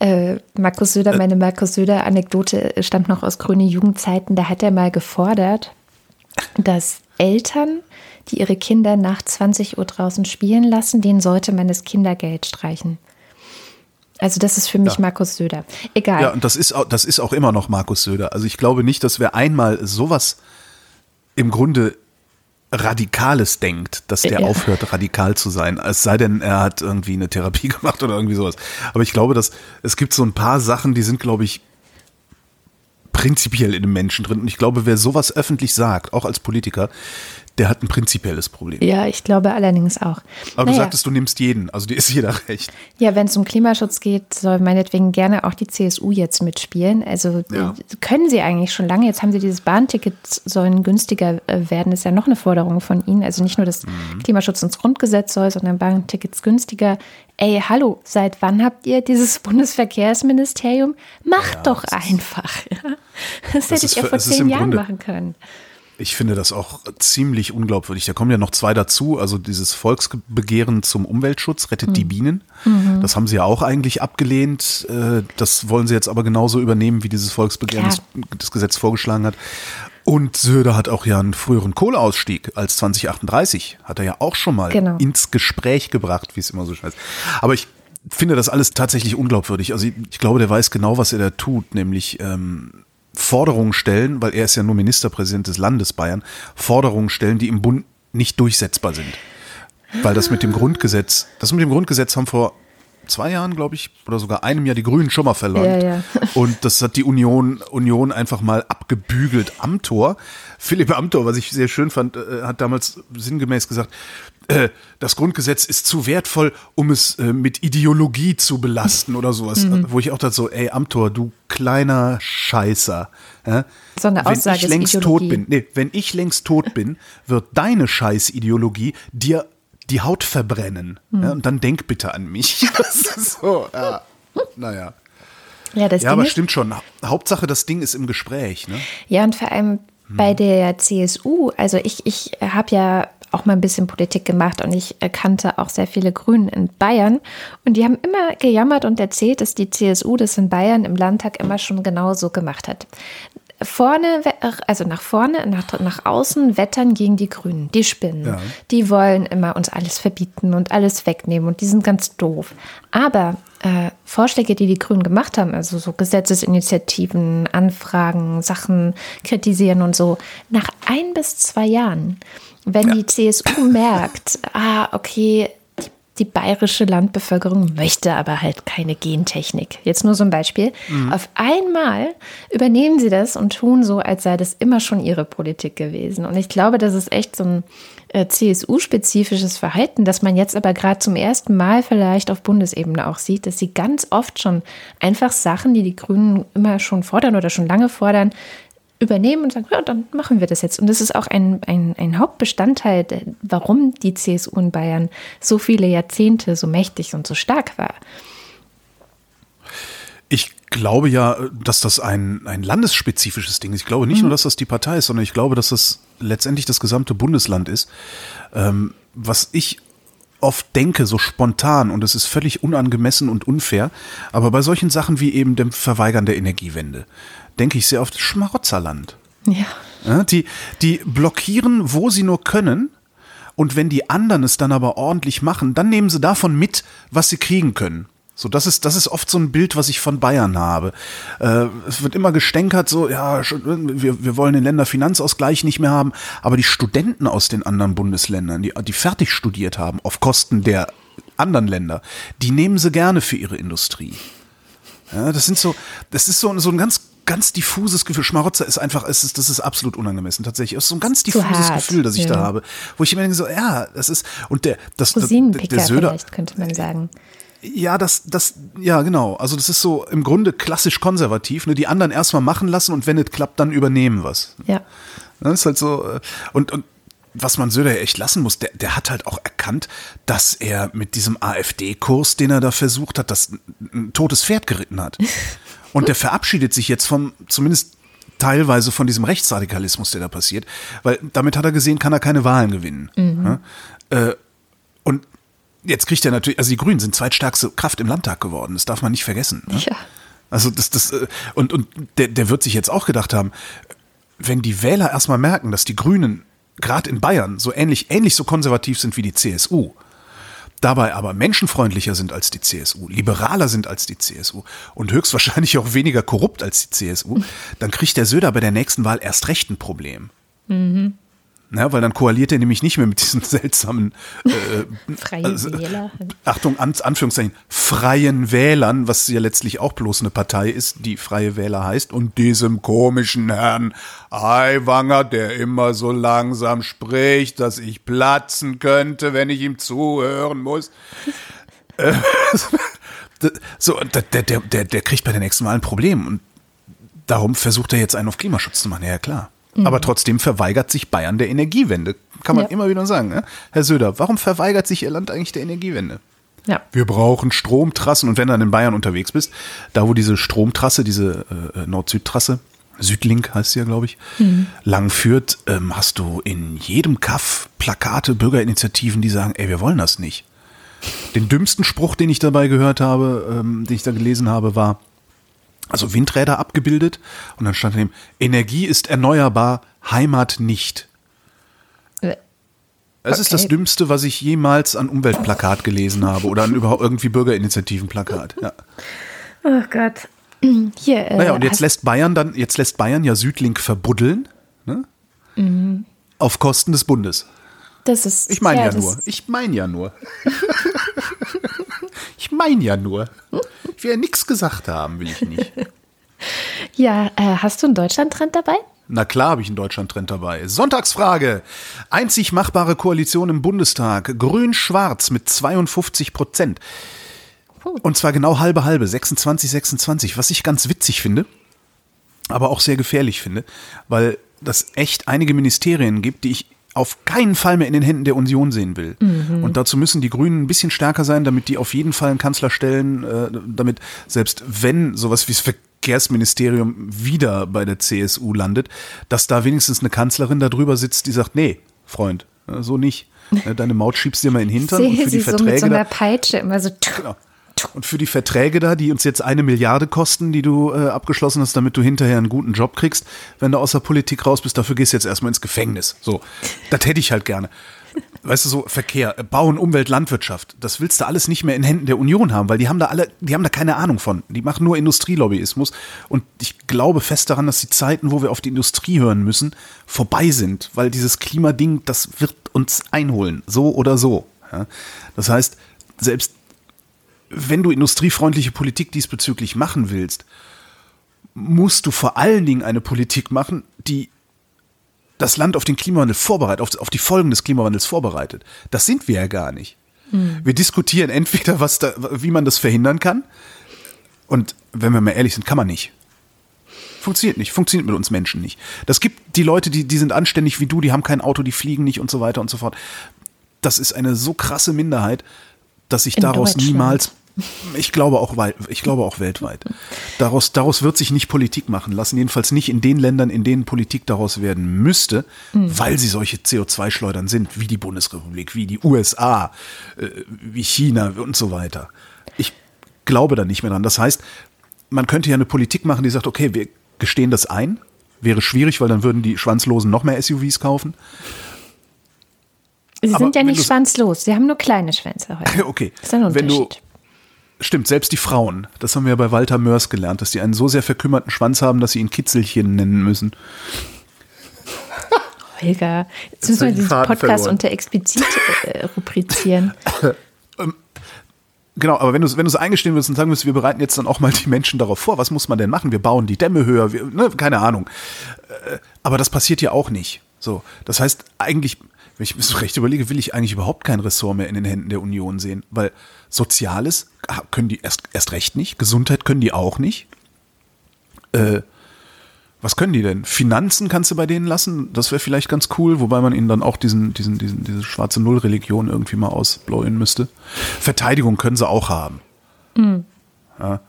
äh, Markus Söder, meine Markus Söder-Anekdote stammt noch aus grüne Jugendzeiten. Da hat er mal gefordert, dass Eltern, die ihre Kinder nach 20 Uhr draußen spielen lassen, denen sollte man das Kindergeld streichen. Also das ist für mich ja. Markus Söder. Egal. Ja, und das ist, auch, das ist auch immer noch Markus Söder. Also ich glaube nicht, dass wir einmal sowas im Grunde Radikales denkt, dass der ja. aufhört, radikal zu sein. Es sei denn, er hat irgendwie eine Therapie gemacht oder irgendwie sowas. Aber ich glaube, dass es gibt so ein paar Sachen, die sind, glaube ich, prinzipiell in dem Menschen drin. Und ich glaube, wer sowas öffentlich sagt, auch als Politiker, der hat ein prinzipielles Problem. Ja, ich glaube allerdings auch. Aber naja. du sagtest, du nimmst jeden, also dir ist jeder recht. Ja, wenn es um Klimaschutz geht, soll meinetwegen gerne auch die CSU jetzt mitspielen. Also ja. können sie eigentlich schon lange. Jetzt haben sie dieses Bahnticket, sollen günstiger äh, werden, ist ja noch eine Forderung von ihnen. Also nicht nur, dass mhm. Klimaschutz ins Grundgesetz soll, sondern Bahntickets günstiger. Ey, hallo, seit wann habt ihr dieses Bundesverkehrsministerium? Macht ja, doch einfach. Das, das hättet ihr vor zehn Jahren Grunde, machen können. Ich finde das auch ziemlich unglaubwürdig. Da kommen ja noch zwei dazu. Also dieses Volksbegehren zum Umweltschutz, rettet mhm. die Bienen. Mhm. Das haben sie ja auch eigentlich abgelehnt. Äh, das wollen sie jetzt aber genauso übernehmen, wie dieses Volksbegehren das, das, Gesetz vorgeschlagen hat. Und Söder hat auch ja einen früheren Kohleausstieg als 2038, hat er ja auch schon mal Genau. ins Gespräch gebracht, wie es immer so heißt. Aber ich finde das alles tatsächlich unglaubwürdig. Also ich, ich glaube, der weiß genau, was er da tut, nämlich ähm, Forderungen stellen, weil er ist ja nur Ministerpräsident des Landes Bayern, Forderungen stellen, die im Bund nicht durchsetzbar sind. Weil das mit dem Grundgesetz, das mit dem Grundgesetz haben vor zwei Jahren, glaube ich, oder sogar einem Jahr die Grünen schon mal verlangt. Ja, ja. Und das hat die Union, Union einfach mal abgebügelt. Amthor, Philipp Amthor, was ich sehr schön fand, äh, hat damals sinngemäß gesagt, äh, das Grundgesetz ist zu wertvoll, um es äh, mit Ideologie zu belasten oder sowas. Wo ich auch dachte so, ey Amthor, du kleiner Scheißer. Ja? So eine wenn Aussage ich ist längst Ideologie. tot bin, nee, wenn ich längst tot bin, wird deine Scheißideologie dir die Haut verbrennen. Hm. Ja, und dann denk bitte an mich. Das ist so, ja. Naja. Ja, das Ja, Ding aber stimmt schon. Hauptsache, das Ding ist im Gespräch. Ne? Ja, und vor allem bei der CSU, also ich, ich habe ja auch mal ein bisschen Politik gemacht und ich kannte auch sehr viele Grünen in Bayern und die haben immer gejammert und erzählt, dass die CSU das in Bayern im Landtag immer schon genau so gemacht hat. Vorne, also nach vorne, nach, nach außen wettern gegen die Grünen. Die spinnen. Ja. Die wollen immer uns alles verbieten und alles wegnehmen und die sind ganz doof. Aber äh, Vorschläge, die die Grünen gemacht haben, also so Gesetzesinitiativen, Anfragen, Sachen kritisieren und so, nach ein bis zwei Jahren, wenn die CSU merkt, ah, okay, die, bayerische Landbevölkerung möchte aber halt keine Gentechnik. Jetzt nur so ein Beispiel. Auf einmal übernehmen sie das und tun so, als sei das immer schon ihre Politik gewesen. Und ich glaube, das ist echt so ein äh, CSU-spezifisches Verhalten, das man jetzt aber gerade zum ersten Mal vielleicht auf Bundesebene auch sieht, dass sie ganz oft schon einfach Sachen, die die Grünen immer schon fordern oder schon lange fordern, übernehmen und sagen, ja, dann machen wir das jetzt. Und das ist auch ein, ein, ein Hauptbestandteil, warum die CSU in Bayern so viele Jahrzehnte so mächtig und so stark war. Ich glaube ja, dass das ein, ein landesspezifisches Ding ist. Ich glaube nicht nur, dass das die Partei ist, sondern ich glaube, dass das letztendlich das gesamte Bundesland ist. Ähm, was ich oft denke, so spontan, und es ist völlig unangemessen und unfair, aber bei solchen Sachen wie eben dem Verweigern der Energiewende, denke ich sehr oft Schmarotzerland. Ja. Ja, die, die blockieren, wo sie nur können. Und wenn die anderen es dann aber ordentlich machen, dann nehmen sie davon mit, was sie kriegen können. So, das ist, das ist oft so ein Bild, was ich von Bayern habe. Äh, es wird immer gestänkert, so, ja, wir, wir wollen den Länderfinanzausgleich nicht mehr haben, aber die Studenten aus den anderen Bundesländern, die, die fertig studiert haben, auf Kosten der anderen Länder, die nehmen sie gerne für ihre Industrie. Ja, das sind so, das ist so, so ein ganz, ganz diffuses Gefühl. Schmarotzer ist einfach, es ist, das ist absolut unangemessen tatsächlich. Es ist so ein ganz diffuses Gefühl, das ich da ja. habe, wo ich immer denke so, ja, das ist und der, das, der, der Söder, vielleicht, könnte man sagen. ja, das, das, ja, genau. Also das ist so im Grunde klassisch konservativ. Ne? Die anderen erstmal machen lassen und wenn es klappt, dann übernehmen was. Ja. Das ist halt so. äh, Und, und was man Söder ja echt lassen muss, der, der hat halt auch erkannt, dass er mit diesem AfD-Kurs, den er da versucht hat, das ein, ein totes Pferd geritten hat. Und der verabschiedet sich jetzt vom, zumindest teilweise von diesem Rechtsradikalismus, der da passiert, weil damit hat er gesehen, kann er keine Wahlen gewinnen. Ja? Äh, und jetzt kriegt er natürlich, also die Grünen sind zweitstärkste Kraft im Landtag geworden, das darf man nicht vergessen. Ne? Ja. Also das, das, äh, und, und der, der wird sich jetzt auch gedacht haben, wenn die Wähler erstmal merken, dass die Grünen gerade in Bayern so ähnlich, ähnlich so konservativ sind wie die CSU, dabei aber menschenfreundlicher sind als die CSU, liberaler sind als die CSU und höchstwahrscheinlich auch weniger korrupt als die CSU, dann kriegt der Söder bei der nächsten Wahl erst recht ein Problem. Ja, weil dann koaliert er nämlich nicht mehr mit diesen seltsamen äh, Freie also, Wähler. Achtung, An Anführungszeichen, freien Wählern, was ja letztlich auch bloß eine Partei ist, die Freie Wähler heißt, und diesem komischen Herrn Aiwanger, der immer so langsam spricht, dass ich platzen könnte, wenn ich ihm zuhören muss. Äh, so, und der, der, der, der kriegt bei der nächsten Wahl ein Problem und darum versucht er jetzt einen auf Klimaschutz zu machen, ja klar. Aber trotzdem verweigert sich Bayern der Energiewende. Kann man Ja. immer wieder sagen. Ne? Herr Söder, warum verweigert sich Ihr Land eigentlich der Energiewende? Ja. Wir brauchen Stromtrassen. Und wenn du dann in Bayern unterwegs bist, da wo diese Stromtrasse, diese äh, Nord-Süd-Trasse, Südlink heißt sie ja, glaube ich, lang führt, ähm, hast du in jedem Kaff Plakate, Bürgerinitiativen, die sagen, ey, wir wollen das nicht. Den dümmsten Spruch, den ich dabei gehört habe, ähm, den ich da gelesen habe, war, also Windräder abgebildet und dann stand daneben, Energie ist erneuerbar, Heimat nicht. Äh, Es ist das okay. Dümmste, was ich jemals an Umweltplakat gelesen habe oder an überhaupt irgendwie Bürgerinitiativenplakat. Ja. Oh Gott. Hier, äh, Naja, und jetzt lässt Bayern dann, jetzt lässt Bayern ja Südlink verbuddeln, ne? Mhm. Auf Kosten des Bundes. das ist. Ich meine ja, das- nur. Ich meine ja nur. ich meine ja nur. Ich will ja nichts gesagt haben, will ich nicht. Ja, äh, hast du einen Deutschland-Trend dabei? Na klar habe ich einen Deutschland-Trend dabei. Sonntagsfrage. Einzig machbare Koalition im Bundestag. Grün-Schwarz mit 52 Prozent. Und zwar genau halbe halbe, 26, 26. Was ich ganz witzig finde, aber auch sehr gefährlich finde, weil das echt einige Ministerien gibt, die ich auf keinen Fall mehr in den Händen der Union sehen will. Und dazu müssen die Grünen ein bisschen stärker sein, damit die auf jeden Fall einen Kanzler stellen, äh, damit selbst wenn sowas wie das Verkehrsministerium wieder bei der CSU landet, dass da wenigstens eine Kanzlerin da drüber sitzt, die sagt, nee, Freund, äh, so nicht. Äh, Deine Maut schiebst dir mal in den Hintern und Sehe für die sie so mit Verträge so einer Peitsche immer so. Genau. Und für die Verträge da, die uns jetzt eine Milliarde kosten, die du äh, abgeschlossen hast, damit du hinterher einen guten Job kriegst, wenn du aus der Politik raus bist, dafür gehst du jetzt erstmal ins Gefängnis. So, das hätte ich halt gerne. Weißt du, so Verkehr, äh, Bauen, Umwelt, Landwirtschaft, das willst du alles nicht mehr in Händen der Union haben, weil die haben da alle, die haben da keine Ahnung von. Die machen nur Industrielobbyismus. Und ich glaube fest daran, dass die Zeiten, wo wir auf die Industrie hören müssen, vorbei sind, weil dieses Klimading, das wird uns einholen, so oder so. Das heißt, selbst wenn du industriefreundliche Politik diesbezüglich machen willst, musst du vor allen Dingen eine Politik machen, die das Land auf den Klimawandel vorbereitet, auf, auf die Folgen des Klimawandels vorbereitet. Das sind wir ja gar nicht. Wir diskutieren entweder, was da, wie man das verhindern kann, und wenn wir mal ehrlich sind, kann man nicht. Funktioniert nicht, funktioniert mit uns Menschen nicht. Das gibt die Leute, die, die sind anständig wie du, die haben kein Auto, die fliegen nicht und so weiter und so fort. Das ist eine so krasse Minderheit, dass sich In daraus niemals, ich glaube auch, ich glaube auch weltweit, daraus, daraus wird sich nicht Politik machen lassen, jedenfalls nicht in den Ländern, in denen Politik daraus werden müsste, weil sie solche CO2-Schleudern sind, wie die Bundesrepublik, wie die USA, äh, wie China und so weiter. Ich glaube da nicht mehr dran. Das heißt, man könnte ja eine Politik machen, die sagt, okay, wir gestehen das ein. Wäre schwierig, weil dann würden die Schwanzlosen noch mehr SUVs kaufen. Sie Aber sind ja nicht schwanzlos. Sie haben nur kleine Schwänze heute. Okay. Das ist ein Wenn du, Unterschied. Stimmt, selbst die Frauen, das haben wir ja bei Walter Mörs gelernt, dass die einen so sehr verkümmerten Schwanz haben, dass sie ihn Kitzelchen nennen müssen. Holger, Jetzt jetzt müssen wir diesen Faden Podcast verloren. unter explizit äh, rubrizieren. Genau, aber wenn du wenn du es eingestehen würdest und sagen würdest, wir bereiten jetzt dann auch mal die Menschen darauf vor, was muss man denn machen? Wir bauen die Dämme höher, wir, ne, keine Ahnung. Äh, Aber das passiert ja auch nicht. So, das heißt eigentlich, wenn ich mir so recht überlege, will ich eigentlich überhaupt kein Ressort mehr in den Händen der Union sehen, weil Soziales können die erst erst recht nicht, Gesundheit können die auch nicht. Äh, was können die denn? Finanzen kannst du bei denen lassen? Das wäre vielleicht ganz cool, wobei man ihnen dann auch diesen, diesen, diesen, diese schwarze Null-Religion irgendwie mal ausbläuen müsste. Verteidigung können sie auch haben. Ja.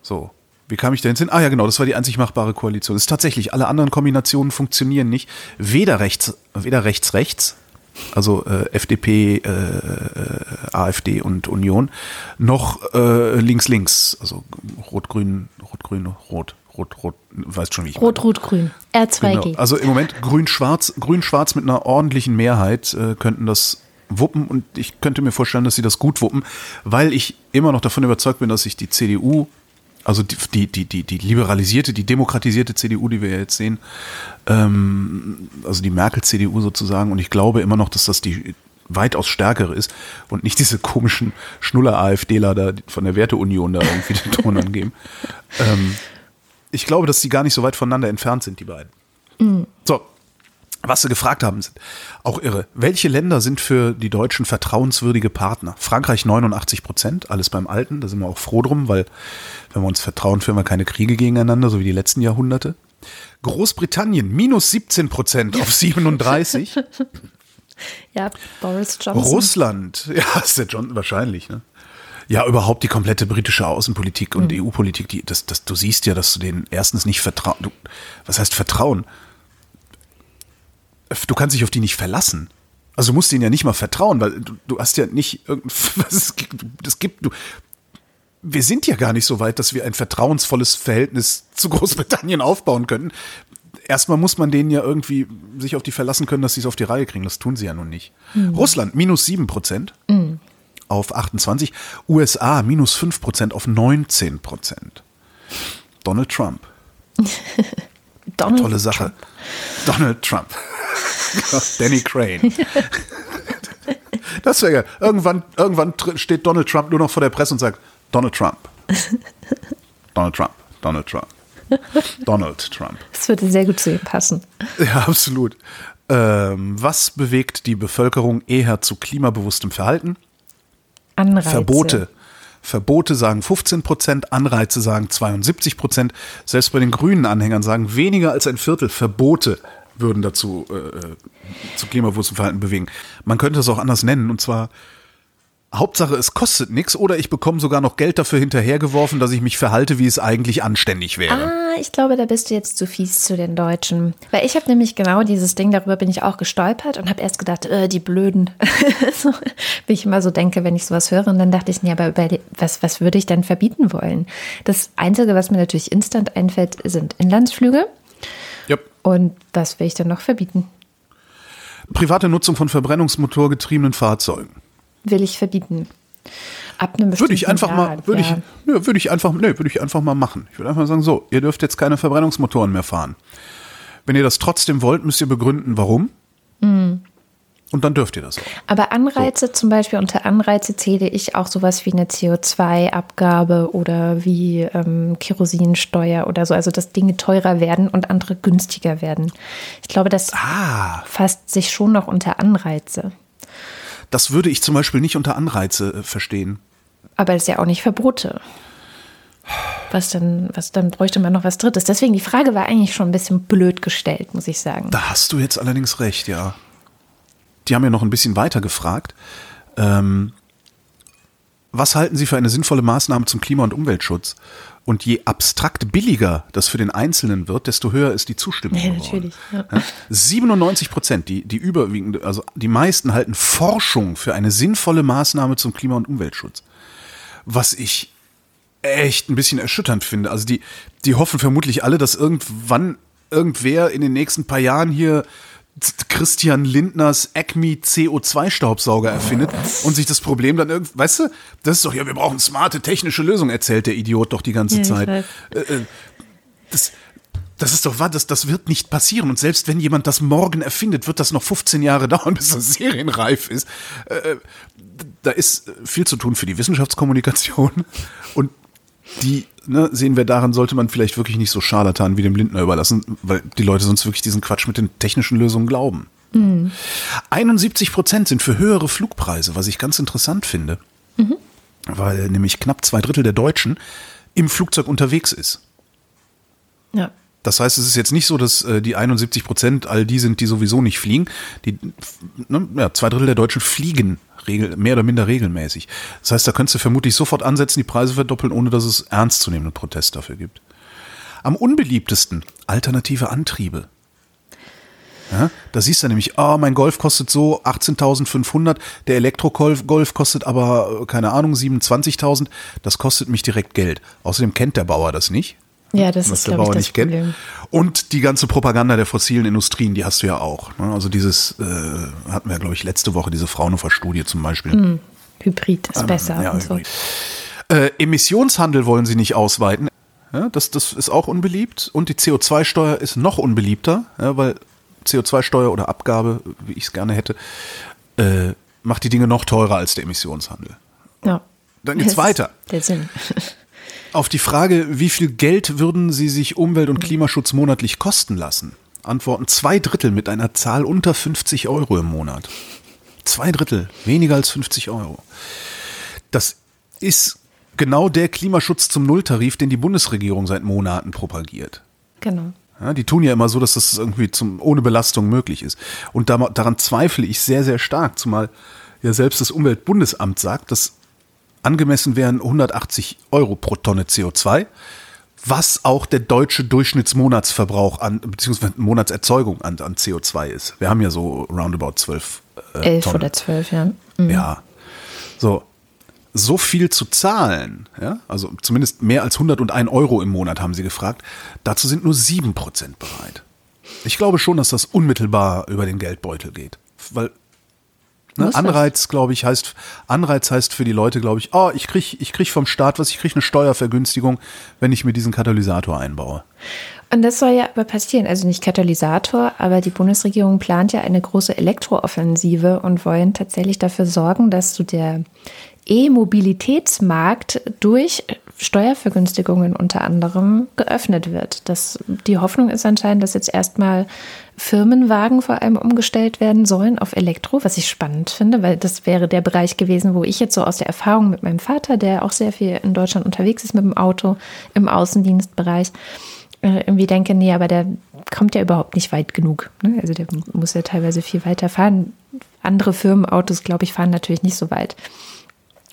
So. Wie kam ich da jetzt hin? Ah ja, genau, das war die einzig machbare Koalition. Das ist tatsächlich, alle anderen Kombinationen funktionieren nicht. Weder rechts, weder rechts, rechts, also äh, FDP, äh, äh, AfD und Union, noch äh, links, links, also rot, grün, rot, grün, rot, rot, rot, weißt schon wie ich meine. Rot, Rot, Grün. R2G. Genau. Also im Moment grün-schwarz, grün-schwarz mit einer ordentlichen Mehrheit äh, könnten das wuppen und ich könnte mir vorstellen, dass sie das gut wuppen, weil ich immer noch davon überzeugt bin, dass sich die CDU, also die, die, die, die, liberalisierte, die demokratisierte CDU, die wir jetzt sehen, ähm, also die Merkel-CDU sozusagen, und ich glaube immer noch, dass das die weitaus stärkere ist und nicht diese komischen Schnuller-AfDler da von der Werteunion da irgendwie den Ton angeben. Ähm, ich glaube, dass die gar nicht so weit voneinander entfernt sind, die beiden. So, was Sie gefragt haben, sind auch irre. Welche Länder sind für die Deutschen vertrauenswürdige Partner? Frankreich 89 Prozent, alles beim Alten, da sind wir auch froh drum, weil wenn wir uns vertrauen, führen wir keine Kriege gegeneinander, so wie die letzten Jahrhunderte. Großbritannien minus 17 Prozent auf 37. Ja, Boris Johnson. Russland, ja, ist der John wahrscheinlich, ne? Ja, überhaupt die komplette britische Außenpolitik und Mhm. EU-Politik, die, das, das, du siehst ja, dass du denen erstens nicht vertrauen. Was heißt Vertrauen? Du kannst dich auf die nicht verlassen. Also du musst denen ja nicht mal vertrauen, weil du, du hast ja nicht irgend- was es gibt, es gibt du, wir sind ja gar nicht so weit, dass wir ein vertrauensvolles Verhältnis zu Großbritannien aufbauen können. Erstmal muss man denen ja irgendwie sich auf die verlassen können, dass sie es auf die Reihe kriegen. Das tun sie ja nun nicht. Mhm. Russland minus 7 Prozent mhm. auf 28. USA minus 5 Prozent auf 19 Prozent. Donald Trump. Donald Tolle Sache. Trump. Donald Trump. Danny Crane. Das wäre geil. Irgendwann, irgendwann steht Donald Trump nur noch vor der Presse und sagt, Donald Trump. Donald Trump. Donald Trump. Donald Trump. Das würde sehr gut zu ihm passen. Ja, absolut. Ähm, was bewegt die Bevölkerung eher zu klimabewusstem Verhalten? Anreize. Verbote. Verbote sagen 15 Prozent, Anreize sagen 72 Prozent. Selbst bei den grünen Anhängern sagen weniger als ein Viertel Verbote würden dazu äh, äh zu klimabewusstem Verhalten bewegen. Man könnte es auch anders nennen und zwar Hauptsache, es kostet nichts oder ich bekomme sogar noch Geld dafür hinterhergeworfen, dass ich mich verhalte, wie es eigentlich anständig wäre. Ah, ich glaube, da bist du jetzt zu fies zu den Deutschen. Weil ich habe nämlich genau dieses Ding, darüber bin ich auch gestolpert und habe erst gedacht, äh, die Blöden. so, wie ich immer so denke, wenn ich sowas höre. Und dann dachte ich, nee, aber was, was würde ich dann verbieten wollen? Das Einzige, was mir natürlich instant einfällt, sind Inlandsflüge. Und was will ich dann noch verbieten? Private Nutzung von verbrennungsmotorgetriebenen Fahrzeugen will ich verbieten. Ab einem würde ich einfach Jahr, mal, würde ja. ich, nö, würde ich einfach, nö, würde ich einfach mal machen. Ich würde einfach sagen, so, ihr dürft jetzt keine Verbrennungsmotoren mehr fahren. Wenn ihr das trotzdem wollt, müsst ihr begründen, warum. Mhm. Und dann dürft ihr das auch. Aber Anreize, so. zum Beispiel unter Anreize zähle ich auch sowas wie eine CO2-Abgabe oder wie ähm, Kerosinsteuer oder so. Also dass Dinge teurer werden und andere günstiger werden. Ich glaube, das ah. fasst sich schon noch unter Anreize. Das würde ich zum Beispiel nicht unter Anreize äh, verstehen. Aber das ist ja auch nicht Verbote. Was dann, was dann bräuchte man noch was Drittes. Deswegen, die Frage war eigentlich schon ein bisschen blöd gestellt, muss ich sagen. Da hast du jetzt allerdings recht, ja. Die haben ja noch ein bisschen weiter gefragt. Ähm, was halten Sie für eine sinnvolle Maßnahme zum Klima- und Umweltschutz? Und je abstrakt billiger das für den Einzelnen wird, desto höher ist die Zustimmung. Ja, natürlich. Ja. 97 Prozent, die, die überwiegende, also die meisten halten Forschung für eine sinnvolle Maßnahme zum Klima- und Umweltschutz. Was ich echt ein bisschen erschütternd finde. Also die, die hoffen vermutlich alle, dass irgendwann irgendwer in den nächsten paar Jahren hier Christian Lindners Acme CO2-Staubsauger erfindet und sich das Problem dann irgendwie, weißt du, das ist doch, ja, wir brauchen smarte technische Lösungen, erzählt der Idiot doch die ganze ja, Zeit. Äh, äh, das, das ist doch wahr, das, das wird nicht passieren. Und selbst wenn jemand das morgen erfindet, wird das noch 15 Jahre dauern, bis das serienreif ist. Äh, da ist viel zu tun für die Wissenschaftskommunikation. Und die ne, sehen wir daran, sollte man vielleicht wirklich nicht so Scharlatan wie dem Lindner überlassen, weil die Leute sonst wirklich diesen Quatsch mit den technischen Lösungen glauben. Mhm. 71 Prozent sind für höhere Flugpreise, was ich ganz interessant finde, mhm. weil nämlich knapp zwei Drittel der Deutschen im Flugzeug unterwegs ist. Ja. Das heißt, es ist jetzt nicht so, dass äh, die 71 Prozent all die sind, die sowieso nicht fliegen. Die, ne, ja, zwei Drittel der Deutschen fliegen regel, mehr oder minder regelmäßig. Das heißt, da könntest du vermutlich sofort ansetzen, die Preise verdoppeln, ohne dass es ernstzunehmenden Protest dafür gibt. Am unbeliebtesten alternative Antriebe. Ja, da siehst du nämlich, oh, mein Golf kostet so 18.500, der Elektro-Golf Golf kostet aber, keine Ahnung, 27.000. Das kostet mich direkt Geld. Außerdem kennt der Bauer das nicht. Ja, das was ist, der Bauer ich, nicht Problem. kennt. Und die ganze Propaganda der fossilen Industrien, die hast du ja auch. Ne? Also dieses äh, hatten wir, glaube ich, letzte Woche diese Fraunhofer-Studie zum Beispiel. Mm, Hybrid ist ähm, besser. Ja, so. äh, Emissionshandel wollen sie nicht ausweiten. Ja, das, das ist auch unbeliebt. Und die CO2-Steuer ist noch unbeliebter, ja, weil CO2-Steuer oder Abgabe, wie ich es gerne hätte, äh, macht die Dinge noch teurer als der Emissionshandel. Ja. Dann geht's weiter. Der Sinn. Auf die Frage, wie viel Geld würden Sie sich Umwelt- und Klimaschutz monatlich kosten lassen, antworten zwei Drittel mit einer Zahl unter 50 Euro im Monat. Zwei Drittel, weniger als 50 Euro. Das ist genau der Klimaschutz zum Nulltarif, den die Bundesregierung seit Monaten propagiert. Genau. Ja, die tun ja immer so, dass das irgendwie zum, ohne Belastung möglich ist. Und da, daran zweifle ich sehr, sehr stark, zumal ja selbst das Umweltbundesamt sagt, dass angemessen wären 180 Euro pro Tonne CO2, was auch der deutsche Durchschnittsmonatsverbrauch an, beziehungsweise Monatserzeugung an, an CO2 ist. Wir haben ja so roundabout 12 äh, 11 Tonnen. oder 12, ja. Mhm. Ja. So. so viel zu zahlen, ja, also zumindest mehr als 101 Euro im Monat haben sie gefragt, dazu sind nur 7% bereit. Ich glaube schon, dass das unmittelbar über den Geldbeutel geht. Weil ne, Anreiz, glaube ich, heißt, Anreiz heißt für die Leute, glaube ich, oh, ich kriege ich krieg vom Staat was, ich kriege eine Steuervergünstigung, wenn ich mir diesen Katalysator einbaue. Und das soll ja aber passieren, also nicht Katalysator, aber die Bundesregierung plant ja eine große Elektrooffensive und wollen tatsächlich dafür sorgen, dass so der E-Mobilitätsmarkt durch Steuervergünstigungen unter anderem geöffnet wird. Das, die Hoffnung ist anscheinend, dass jetzt erstmal Firmenwagen vor allem umgestellt werden sollen auf Elektro, was ich spannend finde, weil das wäre der Bereich gewesen, wo ich jetzt so aus der Erfahrung mit meinem Vater, der auch sehr viel in Deutschland unterwegs ist mit dem Auto im Außendienstbereich, äh, irgendwie denke, nee, aber der kommt ja überhaupt nicht weit genug. Ne? Also der muss ja teilweise viel weiter fahren. Andere Firmenautos, glaube ich, fahren natürlich nicht so weit.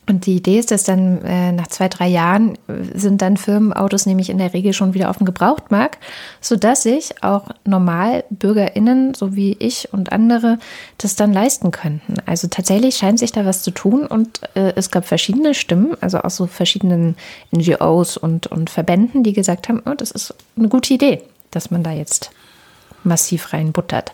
Und die Idee ist, dass dann äh, nach zwei, drei Jahren äh, sind dann Firmenautos nämlich in der Regel schon wieder auf dem Gebrauchtmarkt, sodass sich auch normal BürgerInnen, so wie ich und andere, das dann leisten könnten. Also tatsächlich scheint sich da was zu tun und äh, es gab verschiedene Stimmen, also aus so verschiedenen NGOs und, und Verbänden, die gesagt haben, oh, das ist eine gute Idee, dass man da jetzt massiv reinbuttert.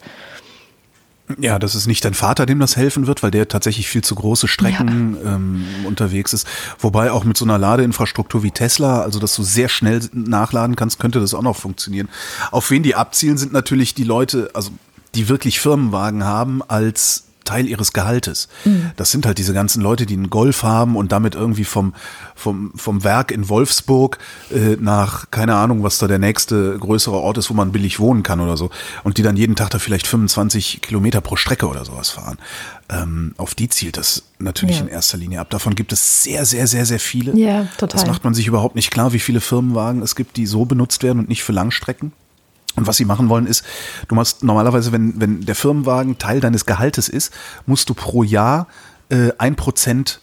Ja, das ist nicht dein Vater, dem das helfen wird, weil der tatsächlich viel zu große Strecken ja. ähm, unterwegs ist. Wobei auch mit so einer Ladeinfrastruktur wie Tesla, also dass du sehr schnell nachladen kannst, könnte das auch noch funktionieren. Auf wen die abzielen, sind natürlich die Leute, also die wirklich Firmenwagen haben, als Teil ihres Gehaltes. Mhm. Das sind halt diese ganzen Leute, die einen Golf haben und damit irgendwie vom, vom, vom Werk in Wolfsburg äh, nach, keine Ahnung, was da der nächste größere Ort ist, wo man billig wohnen kann oder so. Und die dann jeden Tag da vielleicht 25 Kilometer pro Strecke oder sowas fahren. Ähm, auf die zielt das natürlich ja. in erster Linie ab. Davon gibt es sehr, sehr, sehr, sehr viele. Ja, total. Das macht man sich überhaupt nicht klar, wie viele Firmenwagen es gibt, die so benutzt werden und nicht für Langstrecken. Und was sie machen wollen ist, du machst normalerweise, wenn, wenn der Firmenwagen Teil deines Gehaltes ist, musst du pro Jahr äh, ein äh, Prozent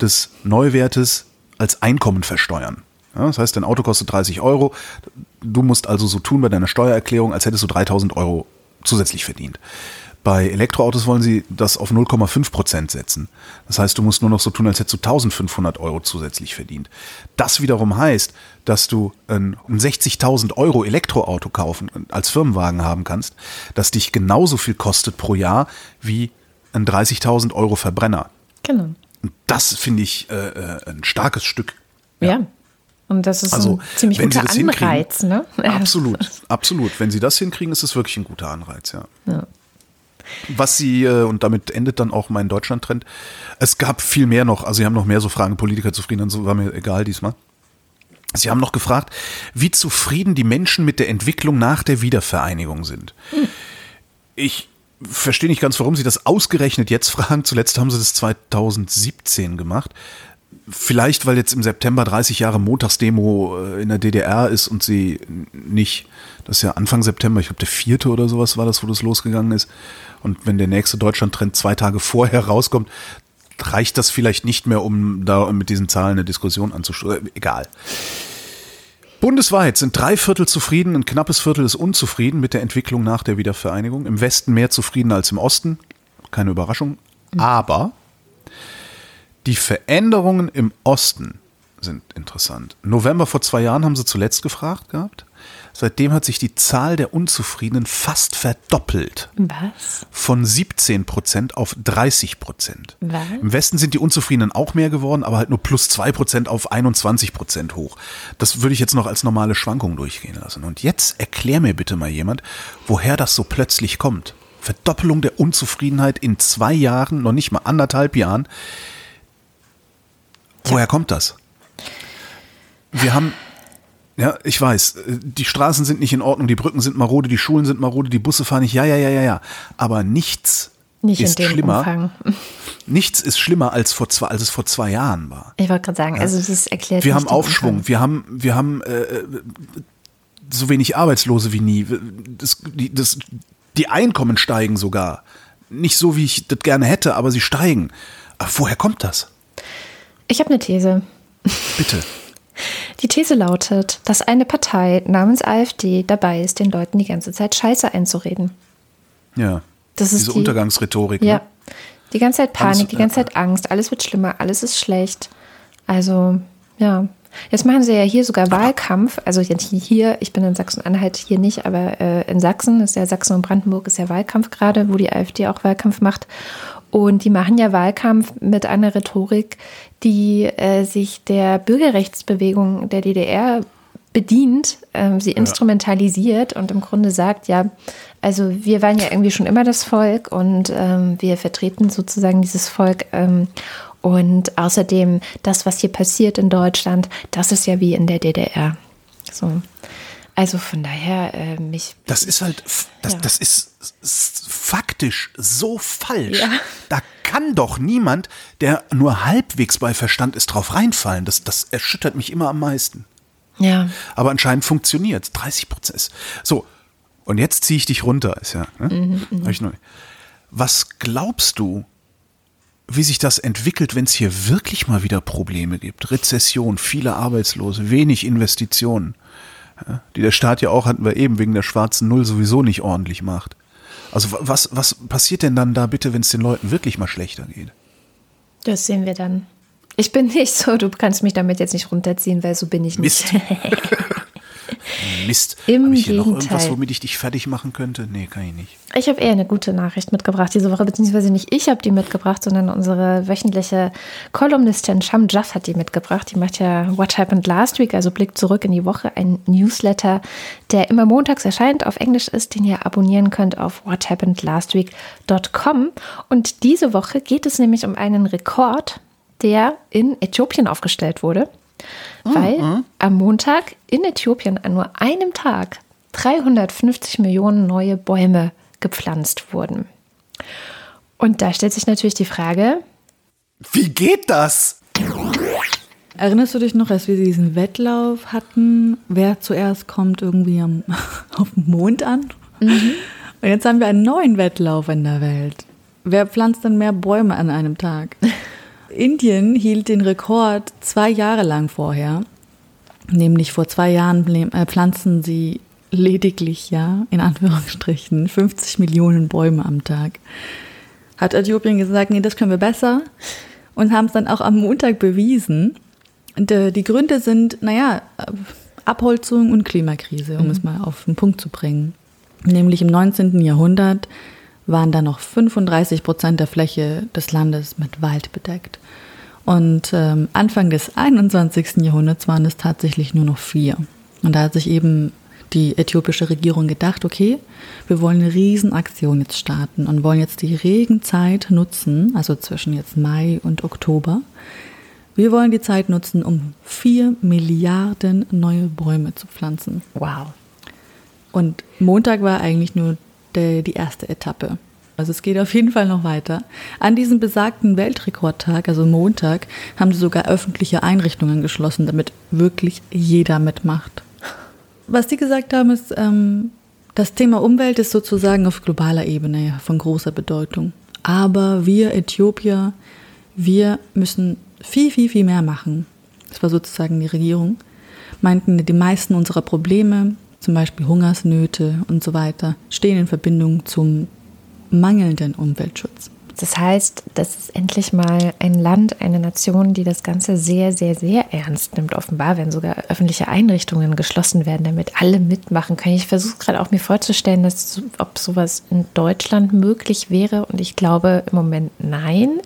des Neuwertes als Einkommen versteuern. Ja, das heißt, dein Auto kostet 30 Euro. Du musst also so tun bei deiner Steuererklärung, als hättest du 3000 Euro zusätzlich verdient. Bei Elektroautos wollen sie das auf 0,5 Prozent setzen. Das heißt, du musst nur noch so tun, als hättest du 1500 Euro zusätzlich verdient. Das wiederum heißt, dass du ein 60.000 Euro Elektroauto kaufen, als Firmenwagen haben kannst, das dich genauso viel kostet pro Jahr wie ein 30.000 Euro Verbrenner. Genau. Und das finde ich äh, äh, ein starkes Stück. ja. ja. Und das ist also, ein ziemlich guter Anreiz, ne? Absolut, absolut. Wenn sie das hinkriegen, ist es wirklich ein guter Anreiz, ja. ja. Was sie, äh, und damit endet dann auch mein Deutschland-Trend, es gab viel mehr noch, also sie haben noch mehr so Fragen, Politiker zufrieden, so war mir egal diesmal. Sie haben noch gefragt, wie zufrieden die Menschen mit der Entwicklung nach der Wiedervereinigung sind. Hm. Ich verstehe nicht ganz, warum Sie das ausgerechnet jetzt fragen. Zuletzt haben Sie das 2017 gemacht. Vielleicht, weil jetzt im September 30 Jahre Montagsdemo äh, in der DDR ist und Sie nicht, das ist ja Anfang September, ich glaube der vierte oder sowas war das, wo das losgegangen ist. Und wenn der nächste Deutschland-Trend zwei Tage vorher rauskommt, reicht das vielleicht nicht mehr, um da mit diesen Zahlen eine Diskussion anzustoßen. Äh, egal. Bundesweit sind drei Viertel zufrieden, ein knappes Viertel ist unzufrieden mit der Entwicklung nach der Wiedervereinigung. Im Westen mehr zufrieden als im Osten. Keine Überraschung. Aber die Veränderungen im Osten sind interessant. November vor zwei Jahren haben sie zuletzt gefragt gehabt. Seitdem hat sich die Zahl der Unzufriedenen fast verdoppelt. Was? Von 17 Prozent auf 30 Prozent. Im Westen sind die Unzufriedenen auch mehr geworden, aber halt nur plus 2 Prozent auf 21 Prozent hoch. Das würde ich jetzt noch als normale Schwankung durchgehen lassen. Und jetzt erklär mir bitte mal jemand, woher das so plötzlich kommt. Verdoppelung der Unzufriedenheit in zwei Jahren, noch nicht mal anderthalb Jahren. Woher kommt das? Wir haben ja, ich weiß, die Straßen sind nicht in Ordnung, die Brücken sind marode, die Schulen sind marode, die Busse fahren nicht, ja, ja, ja, ja, ja. Aber nichts nicht ist schlimmer. Umfang. Nichts ist schlimmer als vor zwei, als es vor zwei Jahren war. Ich wollte gerade sagen, also das erklärt. Wir haben Aufschwung, Umfang. wir haben, wir haben äh, so wenig Arbeitslose wie nie. Das, die, das, die Einkommen steigen sogar. Nicht so, wie ich das gerne hätte, aber sie steigen. Aber woher kommt das? Ich habe eine These. Bitte. Die These lautet, dass eine Partei namens AfD dabei ist, den Leuten die ganze Zeit Scheiße einzureden. Ja. Das ist diese die, Untergangsrhetorik. Ne? Ja. Die ganze Zeit Panik, alles, die ganze Zeit Angst, alles wird schlimmer, alles ist schlecht. Also, ja. Jetzt machen sie ja hier sogar Wahlkampf. Also jetzt hier, ich bin in Sachsen-Anhalt hier nicht, aber äh, in Sachsen ist ja Sachsen und Brandenburg ist ja Wahlkampf gerade, wo die AfD auch Wahlkampf macht. Und die machen ja Wahlkampf mit einer Rhetorik, die äh, sich der Bürgerrechtsbewegung der DDR bedient, ähm, sie instrumentalisiert und im Grunde sagt, ja, also wir waren ja irgendwie schon immer das Volk und ähm, wir vertreten sozusagen dieses Volk. Ähm, und außerdem, das, was hier passiert in Deutschland, das ist ja wie in der DDR. So. Also von daher, äh, mich. Das ist halt, das, ja. das ist faktisch so falsch. Ja. Da kann doch niemand, der nur halbwegs bei Verstand ist, drauf reinfallen. Das, das erschüttert mich immer am meisten. Ja. Aber anscheinend funktioniert es. 30 Prozent. So. Und jetzt ziehe ich dich runter. Ist ja, ne? mhm, mh. Was glaubst du, wie sich das entwickelt, wenn es hier wirklich mal wieder Probleme gibt. Rezession, viele Arbeitslose, wenig Investitionen, ja, die der Staat ja auch, hatten wir eben, wegen der schwarzen Null sowieso nicht ordentlich macht. Also was, was passiert denn dann da bitte, wenn es den Leuten wirklich mal schlechter geht? Das sehen wir dann. Ich bin nicht so, du kannst mich damit jetzt nicht runterziehen, weil so bin ich nicht. Mist. Mist. Im Habe ich hier Gegenteil. noch irgendwas, womit ich dich fertig machen könnte? Nee, kann ich nicht. Ich habe eher eine gute Nachricht mitgebracht diese Woche, beziehungsweise nicht ich habe die mitgebracht, sondern unsere wöchentliche Kolumnistin Sham Jaff hat die mitgebracht. Die macht ja What Happened Last Week, also Blick zurück in die Woche, ein Newsletter, der immer montags erscheint, auf Englisch ist, den ihr abonnieren könnt auf whathappenedlastweek.com. Und diese Woche geht es nämlich um einen Rekord, der in Äthiopien aufgestellt wurde weil mhm. am Montag in Äthiopien an nur einem Tag 350 Millionen neue Bäume gepflanzt wurden. Und da stellt sich natürlich die Frage, wie geht das? Erinnerst du dich noch, als wir diesen Wettlauf hatten, wer zuerst kommt irgendwie am, auf dem Mond an? Mhm. Und jetzt haben wir einen neuen Wettlauf in der Welt. Wer pflanzt denn mehr Bäume an einem Tag? Indien hielt den Rekord zwei Jahre lang vorher. Nämlich vor zwei Jahren äh, pflanzen sie lediglich, ja, in Anführungsstrichen, 50 Millionen Bäume am Tag. Hat Äthiopien gesagt, nee, das können wir besser und haben es dann auch am Montag bewiesen. Und, äh, die Gründe sind, naja, Abholzung und Klimakrise, um mhm. es mal auf den Punkt zu bringen. Nämlich im 19. Jahrhundert waren da noch 35 Prozent der Fläche des Landes mit Wald bedeckt. Und ähm, Anfang des 21. Jahrhunderts waren es tatsächlich nur noch vier. Und da hat sich eben die äthiopische Regierung gedacht, okay, wir wollen eine Riesenaktion jetzt starten und wollen jetzt die Regenzeit nutzen, also zwischen jetzt Mai und Oktober. Wir wollen die Zeit nutzen, um vier Milliarden neue Bäume zu pflanzen. Wow. Und Montag war eigentlich nur der, die erste Etappe. Also es geht auf jeden Fall noch weiter. An diesem besagten Weltrekordtag, also Montag, haben sie sogar öffentliche Einrichtungen geschlossen, damit wirklich jeder mitmacht. Was die gesagt haben, ist, ähm, das Thema Umwelt ist sozusagen auf globaler Ebene von großer Bedeutung. Aber wir Äthiopier, wir müssen viel, viel, viel mehr machen. Das war sozusagen die Regierung. Meinten, die meisten unserer Probleme, zum Beispiel Hungersnöte und so weiter, stehen in Verbindung zum mangelnden Umweltschutz. Das heißt, das ist endlich mal ein Land, eine Nation, die das Ganze sehr, sehr, sehr ernst nimmt. Offenbar, wenn sogar öffentliche Einrichtungen geschlossen werden, damit alle mitmachen können. Ich versuche gerade auch mir vorzustellen, dass, ob sowas in Deutschland möglich wäre. Und ich glaube im Moment nein.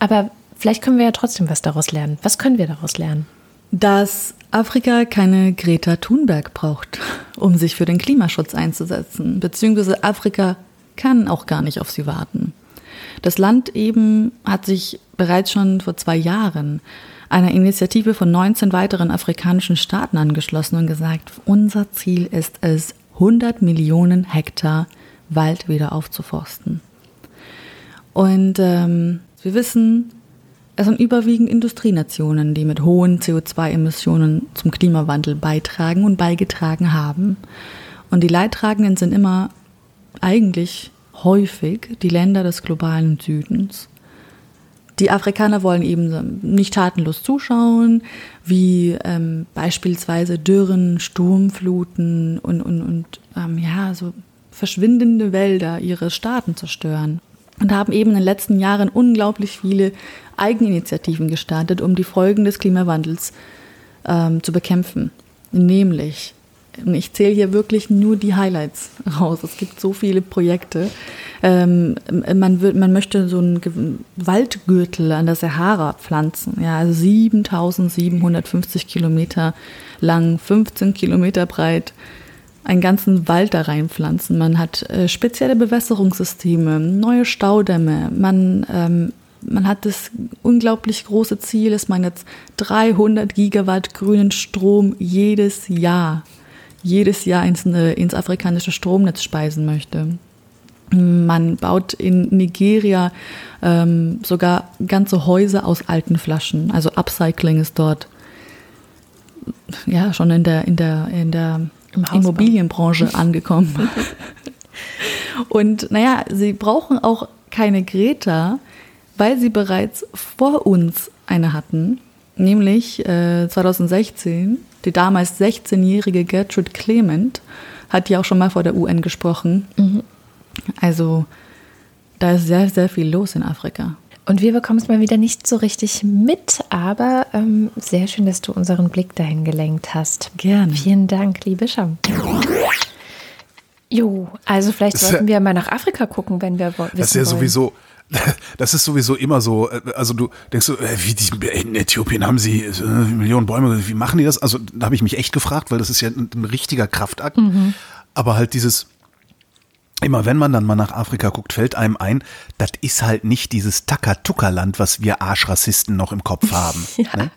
Aber vielleicht können wir ja trotzdem was daraus lernen. Was können wir daraus lernen? Dass Afrika keine Greta Thunberg braucht, um sich für den Klimaschutz einzusetzen, beziehungsweise Afrika kann auch gar nicht auf sie warten. Das Land eben hat sich bereits schon vor zwei Jahren einer Initiative von 19 weiteren afrikanischen Staaten angeschlossen und gesagt, unser Ziel ist es, 100 Millionen Hektar Wald wieder aufzuforsten. Und ähm, wir wissen, es sind überwiegend Industrienationen, die mit hohen CO2-Emissionen zum Klimawandel beitragen und beigetragen haben. Und die Leidtragenden sind immer eigentlich häufig die Länder des globalen Südens. Die Afrikaner wollen eben nicht tatenlos zuschauen, wie ähm, beispielsweise Dürren, Sturmfluten und, und, und ähm, ja, so verschwindende Wälder ihre Staaten zerstören. Und haben eben in den letzten Jahren unglaublich viele Eigeninitiativen gestartet, um die Folgen des Klimawandels ähm, zu bekämpfen. Nämlich, ich zähle hier wirklich nur die Highlights raus. Es gibt so viele Projekte. Ähm, man, wird, man möchte so einen Waldgürtel an der Sahara pflanzen. Ja, also 7750 Kilometer lang, 15 Kilometer breit einen ganzen Wald da reinpflanzen. Man hat äh, spezielle Bewässerungssysteme, neue Staudämme. Man, ähm, man hat das unglaublich große Ziel, dass man jetzt 300 Gigawatt grünen Strom jedes Jahr, jedes Jahr ins, äh, ins afrikanische Stromnetz speisen möchte. Man baut in Nigeria ähm, sogar ganze Häuser aus alten Flaschen. Also Upcycling ist dort ja schon in der, in der, in der Immobilienbranche angekommen. Und naja, sie brauchen auch keine Greta, weil sie bereits vor uns eine hatten, nämlich äh, 2016. Die damals 16-jährige Gertrude Clement hat ja auch schon mal vor der UN gesprochen. Mhm. Also da ist sehr, sehr viel los in Afrika. Und wir bekommen es mal wieder nicht so richtig mit, aber ähm, sehr schön, dass du unseren Blick dahin gelenkt hast. Gerne. Vielen Dank, liebe Scham. Jo, also vielleicht sollten wir mal nach Afrika gucken, wenn wir wissen Das ist ja wollen. sowieso, das ist sowieso immer so. Äh, also du denkst so, äh, wie die, in Äthiopien haben sie äh, Millionen Bäume, wie machen die das? Also da habe ich mich echt gefragt, weil das ist ja ein, ein richtiger Kraftakt. Mhm. Aber halt dieses, immer wenn man dann mal nach Afrika guckt, fällt einem ein, das ist halt nicht dieses Takatuka-Land, was wir Arschrassisten noch im Kopf haben. ja. ne?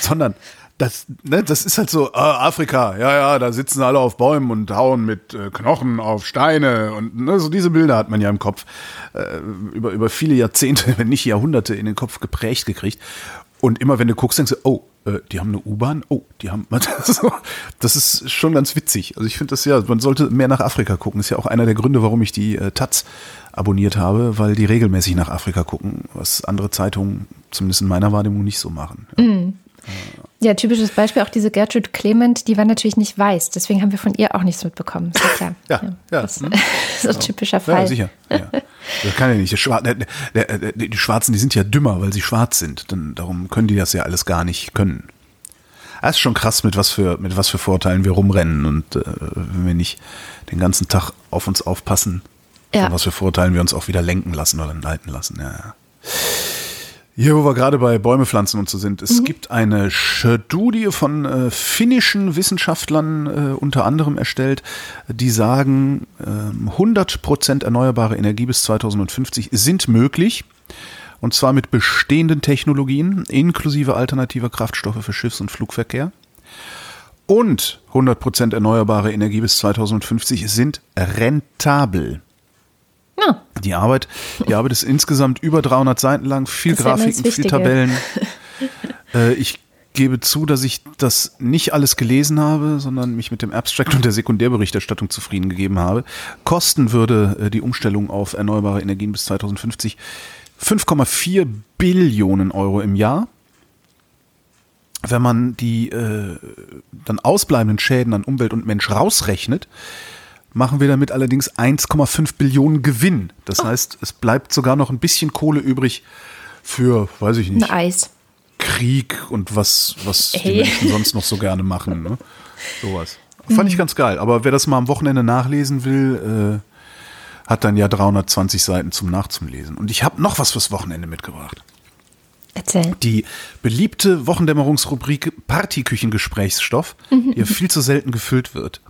Sondern das, ne, das ist halt so, äh, Afrika, ja, ja, da sitzen alle auf Bäumen und hauen mit äh, Knochen auf Steine und ne, so diese Bilder hat man ja im Kopf äh, über, über viele Jahrzehnte, wenn nicht Jahrhunderte in den Kopf geprägt gekriegt. Und immer wenn du guckst, denkst du, oh, äh, die haben eine U-Bahn, oh, die haben, das ist schon ganz witzig. Also ich finde das ja, man sollte mehr nach Afrika gucken. Ist ja auch einer der Gründe, warum ich die äh, Taz abonniert habe, weil die regelmäßig nach Afrika gucken, was andere Zeitungen zumindest in meiner Wahrnehmung nicht so machen. Ja. Mhm. Ja, typisches Beispiel auch diese Gertrude Clement, die war natürlich nicht weiß, deswegen haben wir von ihr auch nichts mitbekommen. Ist ja klar. ja, ja. ja. Das, hm. so ein typischer Fall. Ja, sicher. Ja. Das kann ja nicht. Die Schwarzen, die sind ja dümmer, weil sie schwarz sind. Dann, darum können die das ja alles gar nicht können. Das ist schon krass, mit was für, mit was für Vorteilen wir rumrennen und äh, wenn wir nicht den ganzen Tag auf uns aufpassen, ja. was für Vorteilen wir uns auch wieder lenken lassen oder leiten lassen. Ja, ja. Hier, wo wir gerade bei Bäume pflanzen und so sind, es mhm. gibt eine Studie von äh, finnischen Wissenschaftlern äh, unter anderem erstellt, die sagen, äh, 100% erneuerbare Energie bis 2050 sind möglich. Und zwar mit bestehenden Technologien, inklusive alternativer Kraftstoffe für Schiffs- und Flugverkehr. Und 100% erneuerbare Energie bis 2050 sind rentabel. Ja. Die Arbeit, die Arbeit ist insgesamt über 300 Seiten lang, viel das Grafiken, viel Tabellen. äh, ich gebe zu, dass ich das nicht alles gelesen habe, sondern mich mit dem Abstract und der Sekundärberichterstattung zufrieden gegeben habe. Kosten würde äh, die Umstellung auf erneuerbare Energien bis 2050 5,4 Billionen Euro im Jahr. Wenn man die äh, dann ausbleibenden Schäden an Umwelt und Mensch rausrechnet, machen wir damit allerdings 1,5 Billionen Gewinn. Das oh. heißt, es bleibt sogar noch ein bisschen Kohle übrig für, weiß ich nicht. Krieg und was, was hey. die Menschen sonst noch so gerne machen. Ne? Sowas. Fand mhm. ich ganz geil. Aber wer das mal am Wochenende nachlesen will, äh, hat dann ja 320 Seiten zum Nachzulesen. Und ich habe noch was fürs Wochenende mitgebracht. Erzähl. Die beliebte Wochendämmerungsrubrik Partyküchengesprächsstoff, mhm. die ja viel zu selten gefüllt wird.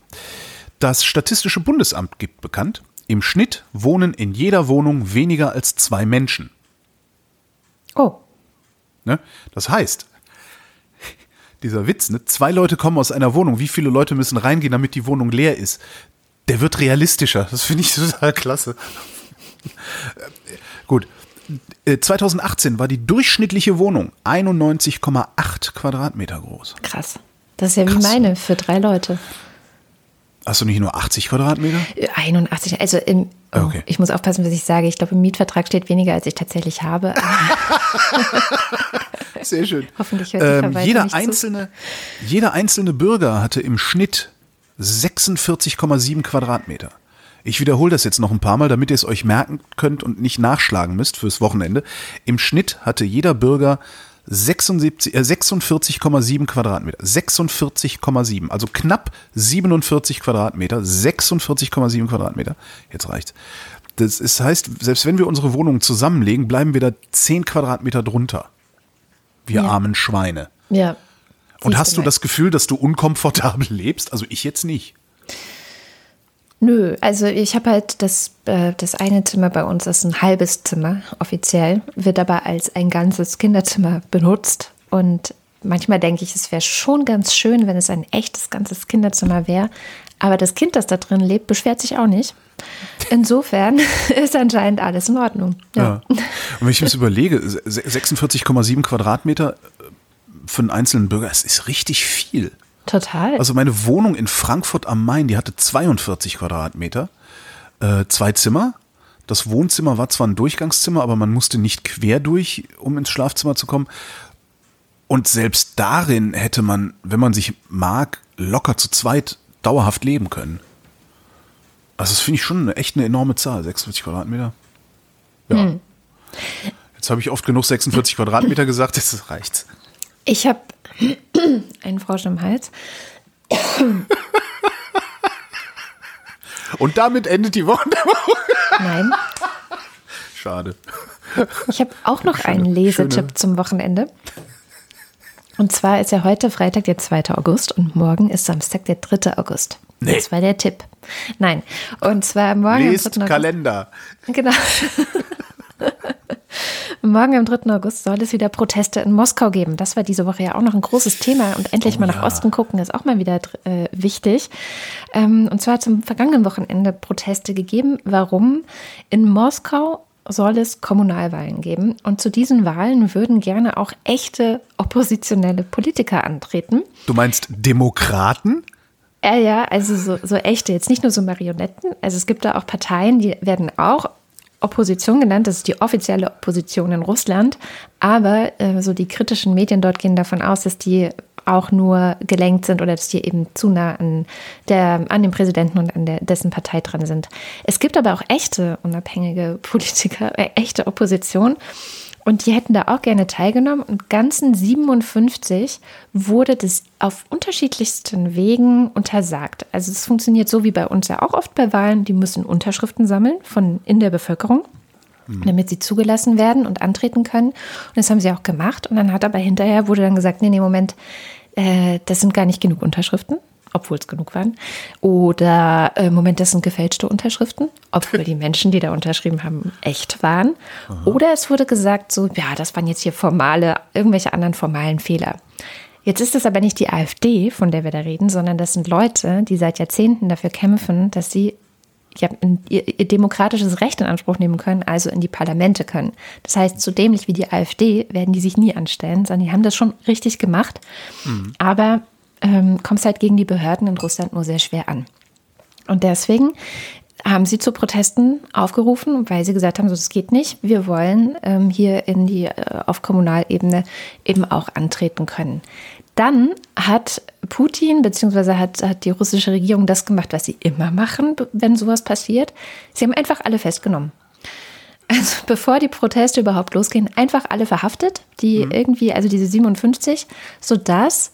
Das Statistische Bundesamt gibt bekannt, im Schnitt wohnen in jeder Wohnung weniger als zwei Menschen. Oh. Ne? Das heißt, dieser Witz, ne? zwei Leute kommen aus einer Wohnung, wie viele Leute müssen reingehen, damit die Wohnung leer ist? Der wird realistischer. Das finde ich total klasse. Gut. 2018 äh, war die durchschnittliche Wohnung 91,8 Quadratmeter groß. Krass. Das ist ja Krass. wie meine für drei Leute. Hast du nicht nur 80 Quadratmeter? 81. Also im, oh, okay. ich muss aufpassen, was ich sage. Ich glaube, im Mietvertrag steht weniger, als ich tatsächlich habe. Sehr schön. Hoffentlich hört ähm, jeder einzelne, zu. Jeder einzelne Bürger hatte im Schnitt 46,7 Quadratmeter. Ich wiederhole das jetzt noch ein paar Mal, damit ihr es euch merken könnt und nicht nachschlagen müsst fürs Wochenende. Im Schnitt hatte jeder Bürger 76, äh, 46,7 Quadratmeter. 46,7. Also knapp 47 Quadratmeter. 46,7 Quadratmeter. Jetzt reicht's. Das ist, heißt, selbst wenn wir unsere Wohnungen zusammenlegen, bleiben wir da 10 Quadratmeter drunter. Wir Ja. armen Schweine. Ja. Und Siehst hast du das Gefühl, dass du unkomfortabel lebst? Also ich jetzt nicht. Nö, also ich habe halt das, äh, das eine Zimmer bei uns ist ein halbes Zimmer offiziell, wird aber als ein ganzes Kinderzimmer benutzt. Und manchmal denke ich, es wäre schon ganz schön, wenn es ein echtes ganzes Kinderzimmer wäre. Aber das Kind, das da drin lebt, beschwert sich auch nicht. Insofern ist anscheinend alles in Ordnung. Ja. Ja. Und wenn ich mir das überlege, se- 46,7 Quadratmeter äh, für einen einzelnen Bürger, das ist richtig viel. Total. Also meine Wohnung in Frankfurt am Main, die hatte 42 Quadratmeter, äh, zwei Zimmer. Das Wohnzimmer war zwar ein Durchgangszimmer, aber man musste nicht quer durch, um ins Schlafzimmer zu kommen. Und selbst darin hätte man, wenn man sich mag, locker zu zweit dauerhaft leben können. Also das finde ich schon eine, echt eine enorme Zahl, 46 Quadratmeter. Ja. Jetzt habe ich oft genug 46 Quadratmeter gesagt, jetzt reicht's. Ich habe einen Frosch im Hals. Und damit endet die Woche. Nein. Schade. Ich habe auch noch einen Schöne- Lesetipp schöne- zum Wochenende. Und zwar ist ja heute Freitag, der 2. August und morgen ist Samstag, der 3. August. Nee. Das war der Tipp. Nein. Und zwar morgen Lest am 3. August. Kalender. Genau. Morgen am 3. August soll es wieder Proteste in Moskau geben. Das war diese Woche ja auch noch ein großes Thema. Und endlich Oh mal nach ja. Osten gucken ist auch mal wieder äh, wichtig. Ähm, und zwar zum vergangenen Wochenende Proteste gegeben. Warum? In Moskau soll es Kommunalwahlen geben. Und zu diesen Wahlen würden gerne auch echte oppositionelle Politiker antreten. Du meinst Demokraten? Ja, ja, also so, so echte, jetzt nicht nur so Marionetten. Also es gibt da auch Parteien, die werden auch Opposition genannt, das ist die offizielle Opposition in Russland. Aber äh, so die kritischen Medien dort gehen davon aus, dass die auch nur gelenkt sind oder dass die eben zu nah an, der, an dem Präsidenten und an der, dessen Partei dran sind. Es gibt aber auch echte unabhängige Politiker, äh, echte Opposition. Und die hätten da auch gerne teilgenommen. Und ganzen 57 wurde das auf unterschiedlichsten Wegen untersagt. Also es funktioniert so wie bei uns ja auch oft bei Wahlen. Die müssen Unterschriften sammeln von in der Bevölkerung, damit sie zugelassen werden und antreten können. Und das haben sie auch gemacht. Und dann hat aber hinterher wurde dann gesagt, nee, nee, Moment, äh, das sind gar nicht genug Unterschriften. Obwohl es genug waren. Oder äh, Moment, das sind gefälschte Unterschriften, obwohl die Menschen, die da unterschrieben haben, echt waren. Oder es wurde gesagt, so, ja, das waren jetzt hier formale, irgendwelche anderen formalen Fehler. Jetzt ist es aber nicht die AfD, von der wir da reden, sondern das sind Leute, die seit Jahrzehnten dafür kämpfen, dass sie ja, ihr, ihr demokratisches Recht in Anspruch nehmen können, also in die Parlamente können. Das heißt, so dämlich wie die AfD werden die sich nie anstellen, sondern die haben das schon richtig gemacht. Aber ähm, kommt halt gegen die Behörden in Russland nur sehr schwer an. Und deswegen haben sie zu Protesten aufgerufen, weil sie gesagt haben, so das geht nicht. Wir wollen ähm, hier in die äh, auf Kommunalebene eben auch antreten können. Dann hat Putin bzw. Hat, hat die russische Regierung das gemacht, was sie immer machen, wenn sowas passiert. Sie haben einfach alle festgenommen. Also bevor die Proteste überhaupt losgehen, einfach alle verhaftet, die irgendwie, also diese 57, sodass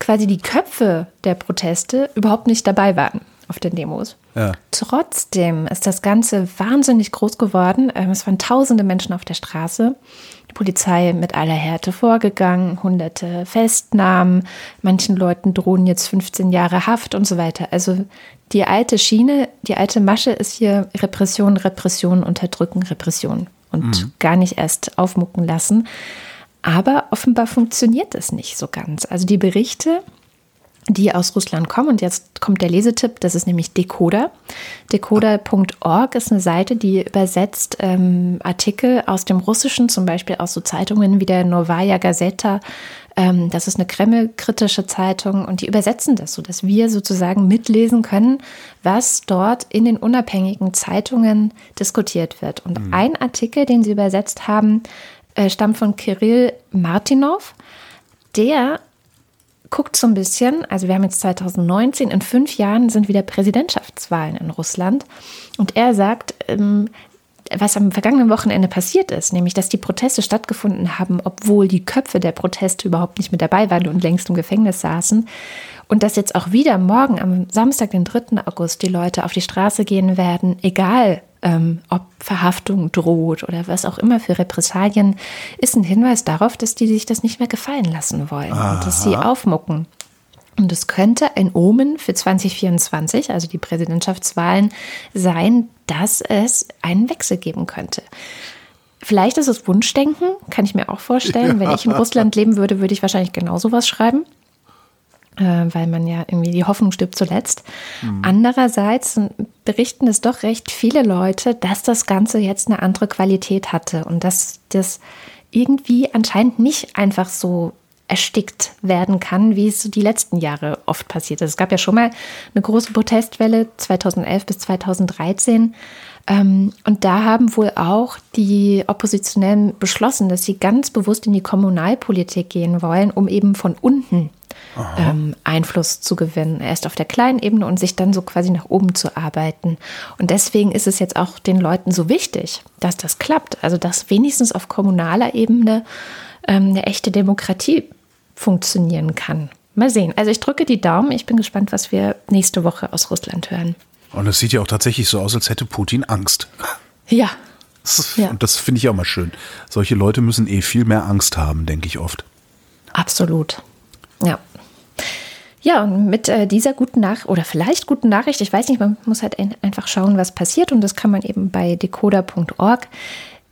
quasi die Köpfe der Proteste überhaupt nicht dabei waren auf den Demos. Ja. Trotzdem ist das Ganze wahnsinnig groß geworden. Ähm, Es waren tausende Menschen auf der Straße. Die Polizei mit aller Härte vorgegangen, hunderte Festnahmen, manchen Leuten drohen jetzt 15 Jahre Haft und so weiter. Also die alte Schiene, die alte Masche ist hier Repression, Repression, Unterdrücken, Repression und gar nicht erst aufmucken lassen. Aber offenbar funktioniert es nicht so ganz. Also die Berichte, die aus Russland kommen. Und jetzt kommt der Lesetipp, das ist nämlich Decoder. Decoder.org ist eine Seite, die übersetzt ähm, Artikel aus dem Russischen, zum Beispiel aus so Zeitungen wie der Novaya Gazeta. Ähm, das ist eine Kreml-kritische Zeitung und die übersetzen das so, dass wir sozusagen mitlesen können, was dort in den unabhängigen Zeitungen diskutiert wird. Und ein Artikel, den sie übersetzt haben, äh, stammt von Kirill Martinov. Der guckt so ein bisschen, also wir haben jetzt 2019, in fünf Jahren sind wieder Präsidentschaftswahlen in Russland. Und er sagt, ähm, was am vergangenen Wochenende passiert ist, nämlich dass die Proteste stattgefunden haben, obwohl die Köpfe der Proteste überhaupt nicht mit dabei waren und längst im Gefängnis saßen. Und dass jetzt auch wieder morgen am Samstag, den 3. August, die Leute auf die Straße gehen werden, egal ähm, ob Verhaftung droht oder was auch immer für Repressalien, ist ein Hinweis darauf, dass die sich das nicht mehr gefallen lassen wollen Aha. und dass sie aufmucken. Und es könnte ein Omen für 2024, also die Präsidentschaftswahlen, sein, dass es einen Wechsel geben könnte. Vielleicht ist es Wunschdenken, kann ich mir auch vorstellen. Ja. Wenn ich in Russland leben würde, würde ich wahrscheinlich genau sowas schreiben, weil man ja irgendwie die Hoffnung stirbt zuletzt. Mhm. Andererseits berichten es doch recht viele Leute, dass das Ganze jetzt eine andere Qualität hatte und dass das irgendwie anscheinend nicht einfach so erstickt werden kann, wie es die letzten Jahre oft passiert ist. Es gab ja schon mal eine große Protestwelle 2011 bis 2013. Ähm, und da haben wohl auch die Oppositionellen beschlossen, dass sie ganz bewusst in die Kommunalpolitik gehen wollen, um eben von unten ähm, Einfluss zu gewinnen. Erst auf der kleinen Ebene und sich dann so quasi nach oben zu arbeiten. Und deswegen ist es jetzt auch den Leuten so wichtig, dass das klappt. Also dass wenigstens auf kommunaler Ebene ähm, eine echte Demokratie funktionieren kann. Mal sehen. Also ich drücke die Daumen. Ich bin gespannt, was wir nächste Woche aus Russland hören. Und es sieht ja auch tatsächlich so aus, als hätte Putin Angst. Ja. Ja. Und das finde ich auch mal schön. Solche Leute müssen eh viel mehr Angst haben, denke ich oft. Absolut. Ja. Ja, und mit äh, dieser guten Nachricht, oder vielleicht guten Nachricht, ich weiß nicht, man muss halt ein, einfach schauen, was passiert. Und das kann man eben bei decoder.org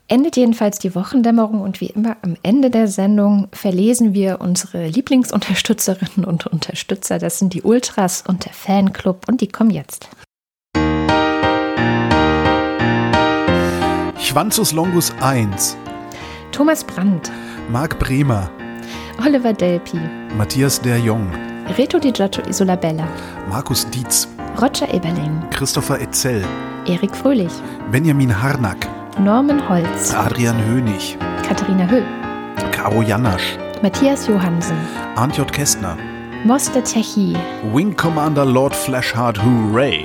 endet jedenfalls die Wochendämmerung und wie immer am Ende der Sendung verlesen wir unsere Lieblingsunterstützerinnen und Unterstützer. Das sind die Ultras und der Fanclub und die kommen jetzt. Schwanzus Longus 1. Thomas Brandt. Marc Bremer. Oliver Delpi. Matthias Der Jong. Reto Di Giotto Isolabella. Markus Dietz. Roger Eberling. Christopher Etzel. Erik Fröhlich. Benjamin Harnack. Norman Holz, Adrian Hönig, Katharina Höh, Caro Janasch, Matthias Johansen, Arndt J. Kästner, Moster Tschechi, Wing Commander Lord Flashheart Hooray,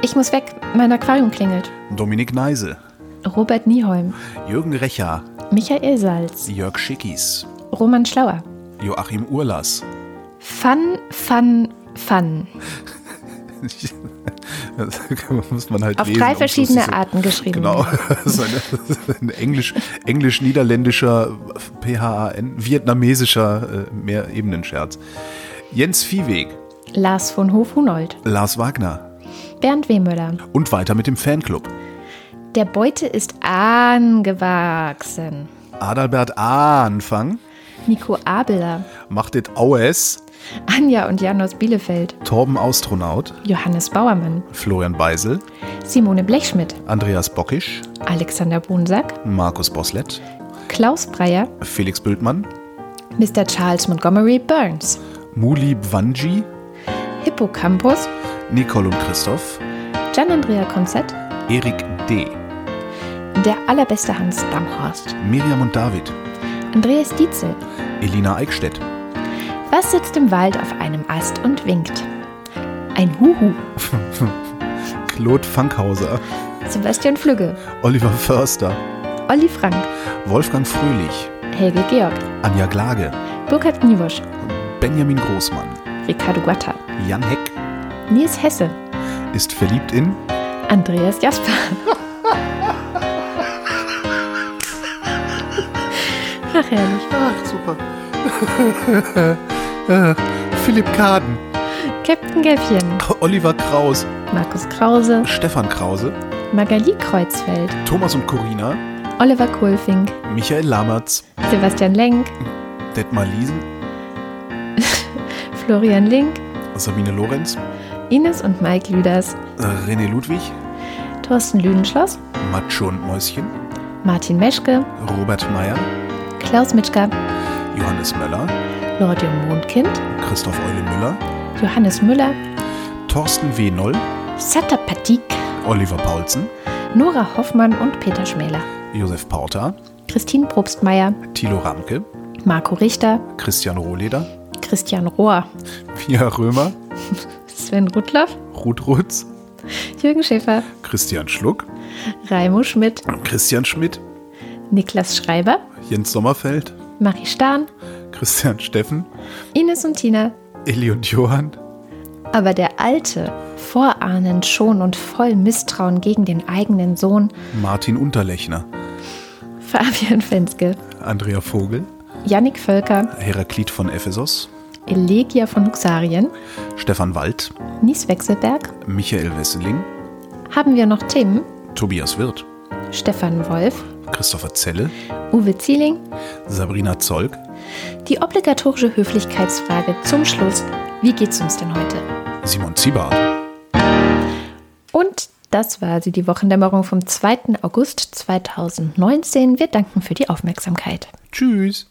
Ich muss weg, mein Aquarium klingelt, Dominik Neise, Robert Nieholm, Jürgen Recher, Michael Salz, Jörg Schickis, Roman Schlauer, Joachim Urlas, Fun, Fun, Fun. Muss man halt Auf lesen, drei verschiedene so, Arten geschrieben. Genau. Das ist ein, ein Englisch, englisch-niederländischer, PHAN, vietnamesischer äh, Mehrebenenscherz. Jens Viehweg. Lars von Hof-Hunold. Lars Wagner. Bernd Wehmüller. Und weiter mit dem Fanclub. Der Beute ist angewachsen. Adalbert. Anfang. Nico Abeler. Macht it Aues. Anja und Jan aus Bielefeld. Torben Astronaut. Johannes Bauermann. Florian Beisel. Simone Blechschmidt. Andreas Bockisch. Alexander Bonsack. Markus Boslett. Klaus Breyer. Felix Bültmann. Mr. Charles Montgomery Burns. Muli Bwanji. Hippocampus. Nicole und Christoph. Gian-Andrea Konzett. Erik D. Der allerbeste Hans Damhorst. Miriam und David. Andreas Dietzel. Elina Eickstedt. Was sitzt im Wald auf einem Ast und winkt? Ein Huhu. Claude Fankhauser. Sebastian Flügge. Oliver Förster. Olli Frank. Wolfgang Fröhlich. Helge Georg. Anja Glage. Burkhard Niewosch. Benjamin Großmann. Ricardo Guatta. Jan Heck. Nils Hesse. Ist verliebt in Andreas Jasper. Ach, herrlich. Ach, super. Philipp Kaden. Captain Gäffchen. Oliver Kraus. Markus Krause. Stefan Krause. Magali Kreuzfeld. Thomas und Corina. Oliver Kohlfink. Michael Lammertz. Sebastian Lenk. Detmar Liesen. Florian Link. Sabine Lorenz. Ines und Mike Lüders. René Ludwig. Thorsten Lüdenschloss. Matscho und Mäuschen. Martin Meschke. Robert Meyer. Klaus Mitschka. Johannes Möller. Lordium Mondkind. Christoph Eule Müller. Johannes Müller. Thorsten W. Noll. Satta Patik. Oliver Paulsen. Nora Hoffmann und Peter Schmäler. Josef Porta. Christine Probstmeier. Thilo Ramke. Marco Richter. Christian Rohleder. Christian Rohr, Pia Römer, Sven Rudloff, Ruth Rutz, Jürgen Schäfer, Christian Schluck, Raimo Schmidt, Christian Schmidt, Niklas Schreiber, Jens Sommerfeld, Marie Stahn, Christian Steffen, Ines und Tina. Eli und Johann, Aber der Alte, vorahnend schon und voll Misstrauen gegen den eigenen Sohn, Martin Unterlechner, Fabian Fenske, Andrea Vogel, Yannick Völker, Heraklit von Ephesos, Elegia von Luxarien, Stefan Wald, Nies Wechselberg, Michael Wesseling, haben wir noch Tim, Tobias Wirth, Stefan Wolf, Christopher Zelle, Uwe Zieling, Sabrina Zolk, die obligatorische Höflichkeitsfrage zum Schluss. Wie geht's uns denn heute? Simon Ziebart. Und das war sie, die Wochendämmerung vom 2. August 2019. Wir danken für die Aufmerksamkeit. Tschüss.